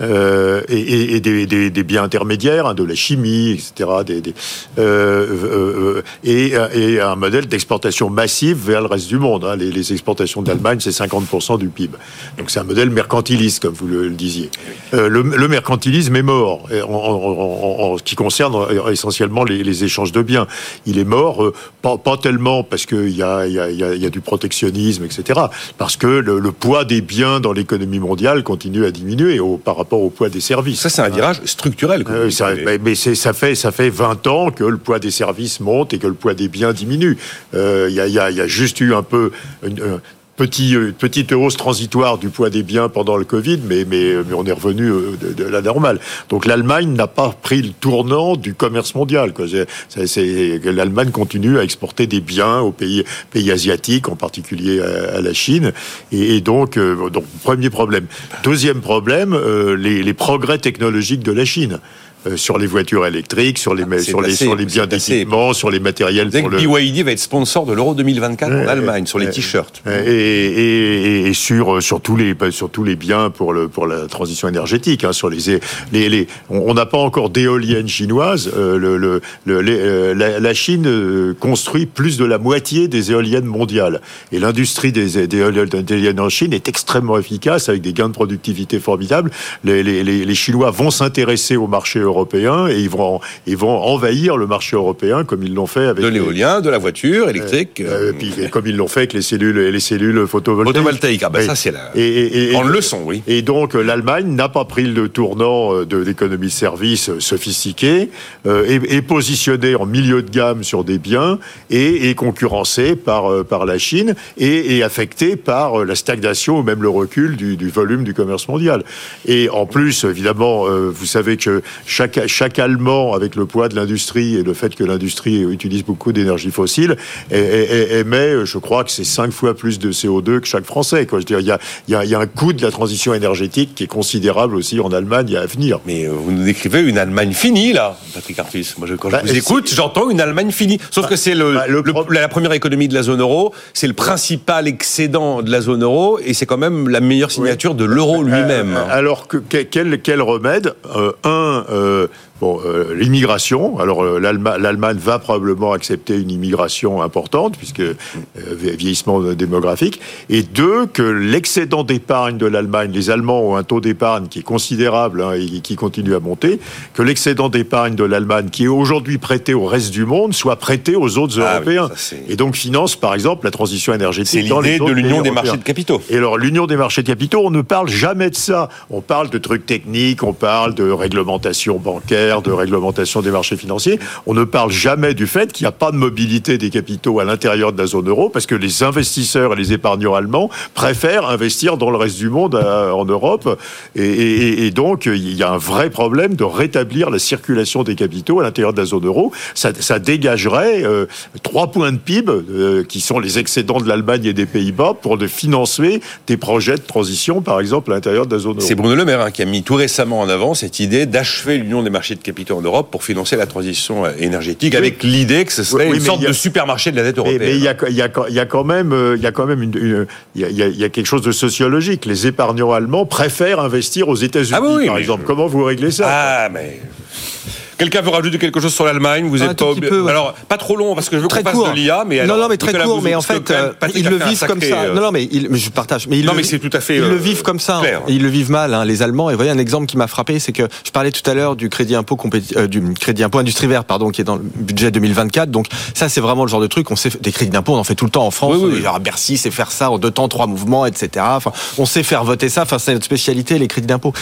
Euh, et, et des, biens intermédiaires, hein, de la chimie, etc. Euh, euh, et, un modèle d'exportation massive vers le reste du monde. Hein. Les, exportations d'Allemagne, c'est 50% du PIB. Donc c'est un modèle mercantiliste, comme vous le, disiez. Euh, le, mercantilisme est mort en, ce qui concerne essentiellement les, échanges de biens. Il est mort, euh, pas, tellement parce qu'il y a, du protectionnisme, etc. parce que le, poids des biens dans l'économie mondiale continue à diminuer par rapport au poids des services. Ça, c'est un virage structurel. Euh, ça, mais, ça, fait, ça fait 20 ans que le poids des services monte et que le poids des biens diminue. Euh, il y, a, y, a, juste eu un peu une, petit, euh, petite hausse transitoire du poids des biens pendant le Covid, mais, mais, mais on est revenu euh, de, la normale. Donc l'Allemagne n'a pas pris le tournant du commerce mondial. L'Allemagne continue à exporter des biens aux pays, pays asiatiques, en particulier à, la Chine. Et, donc, euh, premier problème. Deuxième problème, les progrès technologiques de la Chine. Sur les voitures électriques, sur les, ah, sur, les sur les biens d'équipement, sur les matériels. Pour le... BYD va être sponsor de l'Euro 2024 en Allemagne, sur les t-shirts. Et, et, sur, sur, tous les, sur tous les biens pour, le, pour la transition énergétique. Hein, sur les, les, les on n'a pas encore d'éoliennes chinoises. le, le, la, la, Chine construit plus de la moitié des éoliennes mondiales. Et l'industrie des, des éoliennes en Chine est extrêmement efficace, avec des gains de productivité formidables. Les, les, les Chinois vont s'intéresser au marché européen et ils vont, ils vont envahir le marché européen comme ils l'ont fait avec... De l'éolien, de la voiture électrique. Euh, euh, puis, comme ils l'ont fait avec les cellules, les cellules photovoltaïques. Photovoltaïques, ah ben ça c'est la... Et, et, en leçon, oui. Et donc l'Allemagne n'a pas pris le tournant euh, de l'économie de service sophistiquée, euh, est, est positionnée en milieu de gamme sur des biens et est concurrencée par, par la Chine et est affectée par la stagnation ou même le recul du, du volume du commerce mondial. Et en plus, évidemment, vous savez que chaque, chaque Allemand, avec le poids de l'industrie et le fait que l'industrie utilise beaucoup d'énergie fossile, émet, je crois que c'est cinq fois plus de CO2 que chaque Français. Quoi. Je veux dire, il y, a, il, y a, un coût de la transition énergétique qui est considérable aussi en Allemagne à venir. Mais euh, vous nous décrivez une Allemagne finie, là, Patrick Artus. Moi, je, quand je bah, vous écoute, j'entends une Allemagne finie. Sauf bah, que c'est le, bah, le, la première économie de la zone euro, c'est le principal excédent de la zone euro, et c'est quand même la meilleure signature de l'euro euh, lui-même. alors, que, quel, quel remède? Euh, Un, euh, euh, Bon, euh, l'immigration. Alors euh, l'Allemagne va probablement accepter une immigration importante puisque euh, vieillissement démographique. Et deux, que l'excédent d'épargne de l'Allemagne, les Allemands ont un taux d'épargne qui est considérable hein, et qui continue à monter, que l'excédent d'épargne de l'Allemagne, qui est aujourd'hui prêté au reste du monde, soit prêté aux autres ah Européens. et donc finance, par exemple, la transition énergétique. C'est l'idée de l'union des marchés de capitaux. Et alors l'union des marchés de capitaux, on ne parle jamais de ça. On parle de trucs techniques, on parle de réglementation bancaire de réglementation des marchés financiers, on ne parle jamais du fait qu'il n'y a pas de mobilité des capitaux à l'intérieur de la zone euro parce que les investisseurs et les épargnants allemands préfèrent investir dans le reste du monde euh, en Europe. Et, donc, il y a un vrai problème de rétablir la circulation des capitaux à l'intérieur de la zone euro. Ça, dégagerait euh, points de PIB, euh, qui sont les excédents de l'Allemagne et des Pays-Bas, pour de financer des projets de transition, par exemple, à l'intérieur de la zone euro. C'est Bruno Le Maire hein, qui a mis tout récemment en avant cette idée d'achever l'union des marchés de capitaux en Europe pour financer la transition euh, énergétique, avec l'idée que ce serait une sorte de supermarché de la dette européenne. Mais il y a, y, y a, quand même, il y a quand même une, il y, y, a, quelque chose de sociologique. Les épargnants allemands préfèrent investir aux États-Unis, ah par exemple. Comment vous réglez ça Ah, mais Quelqu'un veut rajouter quelque chose sur l'Allemagne Vous êtes pas peu, Alors pas trop long parce que je veux qu'on passe de l'IA, mais non, non, mais très court. Mais en fait, euh, ils le vivent comme ça. Euh, non, non, mais, je partage. Mais non, mais c'est tout à fait. Ils le vivent comme ça. Ils le vivent mal, hein, les Allemands. Et vous voyez un exemple qui m'a frappé, c'est que je parlais tout à l'heure du crédit impôt euh, du crédit impôt industrie vert, pardon, qui est dans le budget 2024. Donc ça, c'est vraiment le genre de truc. On sait des crédits d'impôt, on en fait tout le temps en France. Oui, oui. Bercy, c'est faire ça en deux temps, trois mouvements, etc. Enfin, on sait faire voter ça. Enfin, c'est notre spécialité, les crédits d'impôt.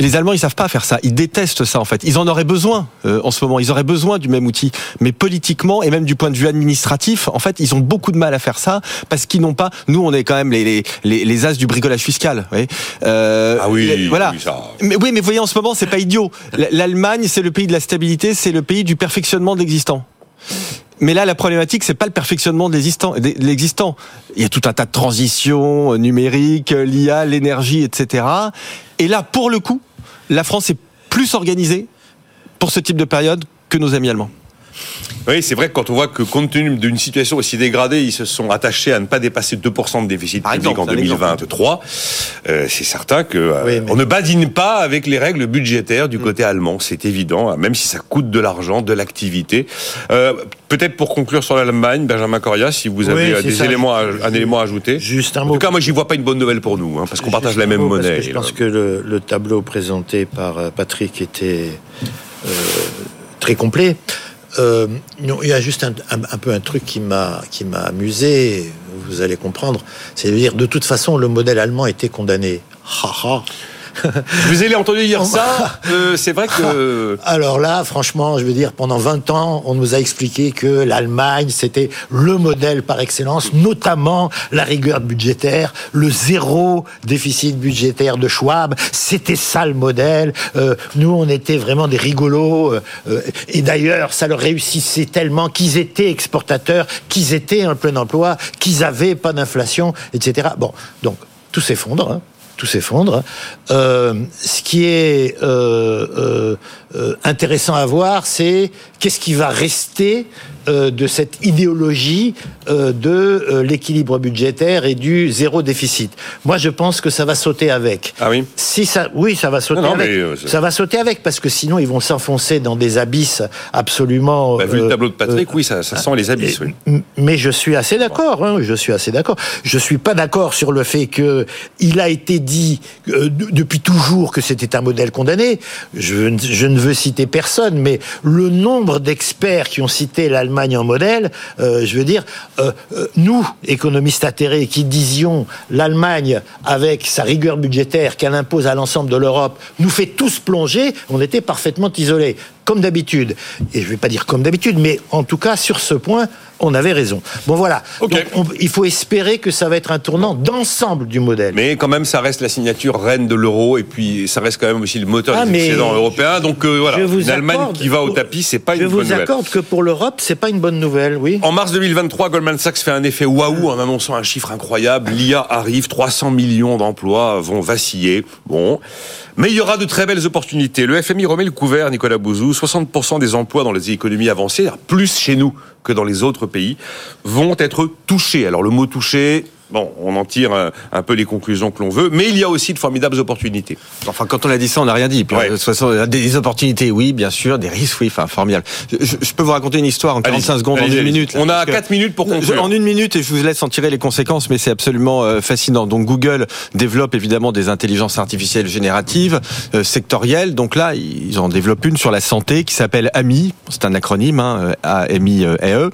Les Allemands, ils savent pas faire ça. Ils détestent ça en fait. Ils en auraient besoin en ce moment. Ils besoin du même outil. Mais politiquement et même du point de vue administratif, en fait, ils ont beaucoup de mal à faire ça parce qu'ils n'ont pas. Nous, on est quand même les les, les, as du bricolage fiscal. Euh, ah oui. voilà. Mais oui, mais voyez, en ce moment, c'est pas idiot. L'Allemagne, c'est le pays de la stabilité, c'est le pays du perfectionnement de l'existant. Mais là, la problématique, c'est pas le perfectionnement de l'existant. Il y a tout un tas de transitions euh, numériques, euh, l'IA, l'énergie, etc. Et là, pour le coup, la France est plus organisée pour ce type de période que nos amis allemands. Oui, c'est vrai que quand on voit que compte tenu d'une situation aussi dégradée, ils se sont attachés à ne pas dépasser 2% de déficit public en 2023, euh, c'est certain que euh, on ne badine pas avec les règles budgétaires du côté allemand, c'est évident, hein, même si ça coûte de l'argent, de l'activité. Euh, peut-être pour conclure sur l'Allemagne, Benjamin Coria, si vous avez des éléments, un élément à ajouter. Juste un mot. En tout cas, moi, j'y vois pas une bonne nouvelle pour nous, hein, parce qu'on partage la même monnaie. je pense que le, le, tableau présenté par Patrick était très complet. Euh, il y a juste un, peu un truc qui m'a amusé. Vous allez comprendre. C'est de dire de toute façon le modèle allemand était condamné. Vous avez entendu dire ça euh, C'est vrai que... Alors là, franchement, je veux dire, pendant 20 ans, on nous a expliqué que l'Allemagne, c'était le modèle par excellence, notamment la rigueur budgétaire, le zéro déficit budgétaire de Schwab, c'était ça le modèle. Euh, nous, on était vraiment des rigolos. Euh, et d'ailleurs, ça leur réussissait tellement qu'ils étaient exportateurs, qu'ils étaient en plein emploi, qu'ils avaient pas d'inflation, etc. Bon, donc tout s'effondre. Hein. Tout s'effondre. Euh, ce qui est euh, intéressant à voir, c'est qu'est-ce qui va rester de cette idéologie de l'équilibre budgétaire et du zéro déficit. Moi, je pense que ça va sauter avec. Ah oui? Si ça, oui, ça va sauter avec. ça va sauter avec parce que sinon ils vont s'enfoncer dans des abysses absolument. Bah, vu le tableau de Patrick, oui, ça, ça, sent les abysses. Oui. Mais je suis assez d'accord. Hein, je suis assez d'accord. Je suis pas d'accord sur le fait que il a été dit euh, depuis toujours que c'était un modèle condamné. Je, ne veux citer personne, mais le nombre d'experts qui ont cité l'Allemagne en modèle, euh, je veux dire, euh, nous, économistes atterrés, qui disions l'Allemagne, avec sa rigueur budgétaire qu'elle impose à l'ensemble de l'Europe, nous fait tous plonger, on était parfaitement isolés comme d'habitude. Et je ne vais pas dire comme d'habitude, mais en tout cas, sur ce point, on avait raison. Bon voilà. il faut espérer que ça va être un tournant d'ensemble du modèle. Mais quand même, ça reste la signature reine de l'euro et puis ça reste quand même aussi le moteur ah, des excédents européens. Donc euh, voilà, une Allemagne qui va au tapis, c'est pas une bonne nouvelle. Je vous accorde que pour l'Europe, c'est pas une bonne nouvelle, oui. En mars 2023, Goldman Sachs fait un effet waouh en annonçant un chiffre incroyable. L'IA arrive, 300 millions d'emplois vont vaciller. Bon. Mais il y aura de très belles opportunités. Le FMI remet le couvert, Nicolas Bouzou. 60% des emplois dans les économies avancées, plus chez nous que dans les autres pays, vont être touchés. Alors le mot touché, Bon, on en tire un, peu les conclusions que l'on veut, mais il y a aussi de formidables opportunités. Enfin, quand on a dit ça, on n'a rien dit. Puis, de toute façon, des opportunités, oui, bien sûr, des risques, oui, enfin, formidable. Je, peux vous raconter une histoire en 45 secondes, en une minute. on a 4 minutes pour conclure. En une minute, et je vous laisse en tirer les conséquences, mais c'est absolument euh, fascinant. Donc, Google développe évidemment des intelligences artificielles génératives, euh, sectorielles. Donc là, ils en développent une sur la santé qui s'appelle AMI. C'est un acronyme, hein, A-M-I-E,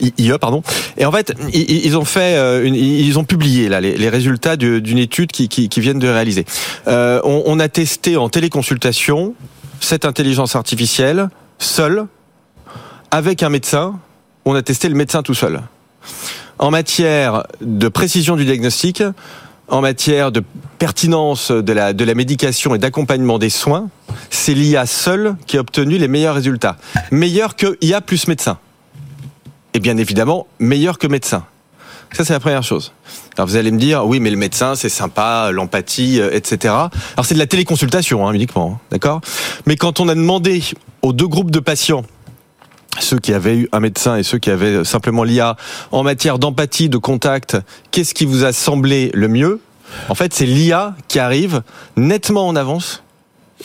I-E, pardon. Et en fait, ils, ont fait une, ils ont publié là les, résultats d'une étude qui, qui, viennent de réaliser. Euh, on, a testé en téléconsultation cette intelligence artificielle seule avec un médecin. On a testé le médecin tout seul. En matière de précision du diagnostic, en matière de pertinence de la, de la médication et d'accompagnement des soins, c'est l'IA seule qui a obtenu les meilleurs résultats. Meilleur que IA plus médecin. Et bien évidemment, meilleur que médecin. Ça, c'est la première chose. Alors vous allez me dire, oui, mais le médecin, c'est sympa, l'empathie, euh, etc. Alors c'est de la téléconsultation, hein, uniquement, hein, d'accord? Mais quand on a demandé aux deux groupes de patients, ceux qui avaient eu un médecin et ceux qui avaient simplement l'IA, en matière d'empathie, de contact, qu'est-ce qui vous a semblé le mieux? En fait, c'est l'IA qui arrive nettement en avance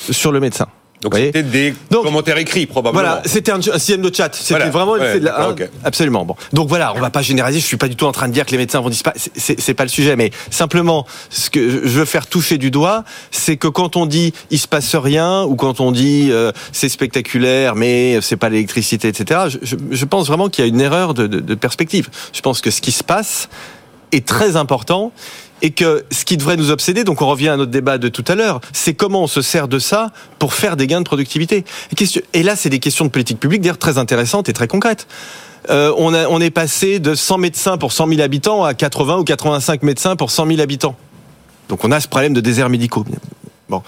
sur le médecin. Donc c'était des commentaires écrits probablement. Voilà, c'était un, système de chat. C'était vraiment absolument. Bon, donc voilà, on va pas généraliser. Je suis pas du tout en train de dire que les médecins vont disparaître. C'est pas le sujet, mais simplement ce que je veux faire toucher du doigt, c'est que quand on dit il se passe rien ou quand on dit euh, c'est spectaculaire, mais c'est pas l'électricité, etc. Je, je, pense vraiment qu'il y a une erreur de, de, de perspective. Je pense que ce qui se passe est très important et que ce qui devrait nous obséder, donc on revient à notre débat de tout à l'heure, c'est comment on se sert de ça pour faire des gains de productivité. Et là, c'est des questions de politique publique, d'ailleurs très intéressantes et très concrètes. Euh, on, est passé de 100 médecins pour 100 000 habitants à 80 ou 85 médecins pour 100 000 habitants. Donc on a ce problème de désert médicaux. Bon.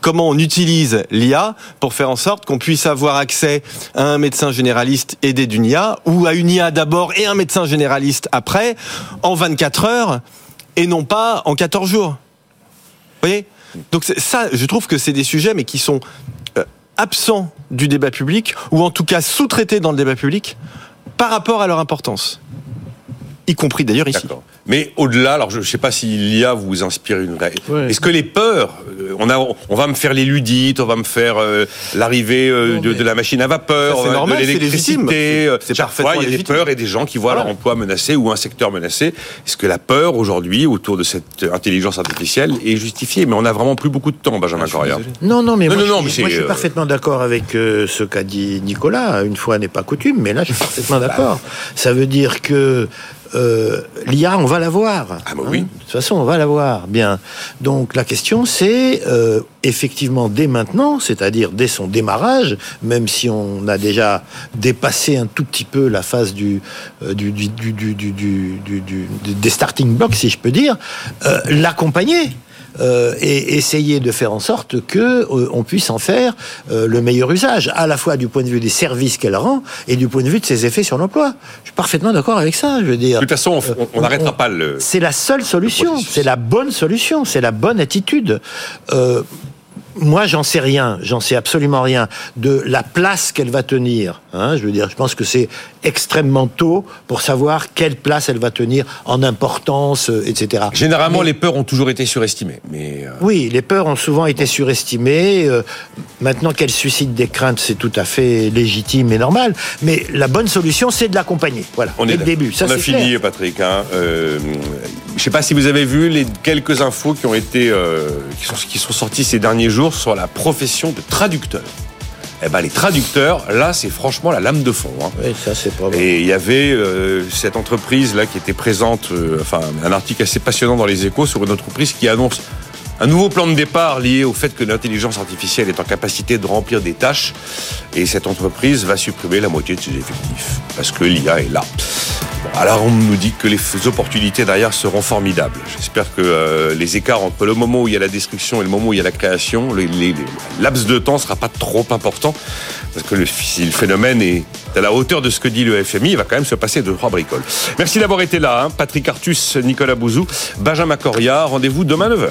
Comment on utilise l'IA pour faire en sorte qu'on puisse avoir accès à un médecin généraliste aidé d'une IA ou à une IA d'abord et un médecin généraliste après en 24 heures et non pas en 14 jours. Vous voyez? Donc ça, je trouve que c'est des sujets, mais qui sont euh, absents du débat public, ou en tout cas sous-traités dans le débat public, par rapport à leur importance. Y compris d'ailleurs ici. Mais au-delà, alors je ne sais pas si l'IA vous inspire une. Est-ce que les peurs, euh, on a, on va me faire les ludites, on va me faire euh, l'arrivée euh, de, la machine à vapeur, normal, de l'électricité. C'est parfaitement Il y a des peurs et des gens qui voient leur emploi menacé ou un secteur menacé. Est-ce que la peur aujourd'hui autour de cette intelligence artificielle est justifiée? Mais on a vraiment plus beaucoup de temps, Benjamin Correa. Non, non, mais, moi, je, suis, je suis parfaitement d'accord avec ce qu'a dit Nicolas. Une fois n'est pas coutume, mais là, je suis parfaitement d'accord. Ça veut dire que euh, l'IA, on va la voir. Ah bah oui. Hein. de toute façon, on va la voir. Bien. Donc la question, c'est euh, effectivement dès maintenant, c'est-à-dire dès son démarrage, même si on a déjà dépassé un tout petit peu la phase du, euh, du, du, du des starting blocks, si je peux dire, l'accompagner euh, et essayer de faire en sorte que euh, on puisse en faire euh, le meilleur usage, à la fois du point de vue des services qu'elle rend et du point de vue de ses effets sur l'emploi. Je suis parfaitement d'accord avec ça. Je veux dire. De toute façon, on n'arrêtera pas le. C'est la seule solution. C'est la bonne solution. C'est la bonne attitude moi, j'en sais rien, j'en sais absolument rien de la place qu'elle va tenir. Hein, je veux dire, je pense que c'est extrêmement tôt pour savoir quelle place elle va tenir en importance, euh, etc. Généralement, les peurs ont toujours été surestimées. Mais euh, Oui, les peurs ont souvent été surestimées. Euh, maintenant qu'elles suscitent des craintes, c'est tout à fait légitime et normal. Mais la bonne solution, c'est de l'accompagner. Voilà, on est le début. Ça, on a fini, Patrick. Hein. je ne sais pas si vous avez vu les quelques infos qui ont été qui, sont, qui sont sorties ces derniers jours sur la profession de traducteur eh ben, les traducteurs, là, c'est franchement la lame de fond. Hein. Oui, ça, c'est pas Et il y avait euh, cette entreprise là qui était présente, euh, enfin, un article assez passionnant dans les échos sur une entreprise qui annonce un nouveau plan de départ lié au fait que l'intelligence artificielle est en capacité de remplir des tâches et cette entreprise va supprimer la moitié de ses effectifs parce que l'IA est là. alors on nous dit que les opportunités derrière seront formidables. J'espère que euh, les écarts entre le moment où il y a la destruction et le moment où il y a la création, les, laps de temps sera pas trop important parce que le, si le phénomène est à la hauteur de ce que dit le FMI, il va quand même se passer deux trois bricoles. Merci d'avoir été là, hein. Patrick Artus, Nicolas Bouzou, Benjamin Coria. Rendez-vous demain 9h.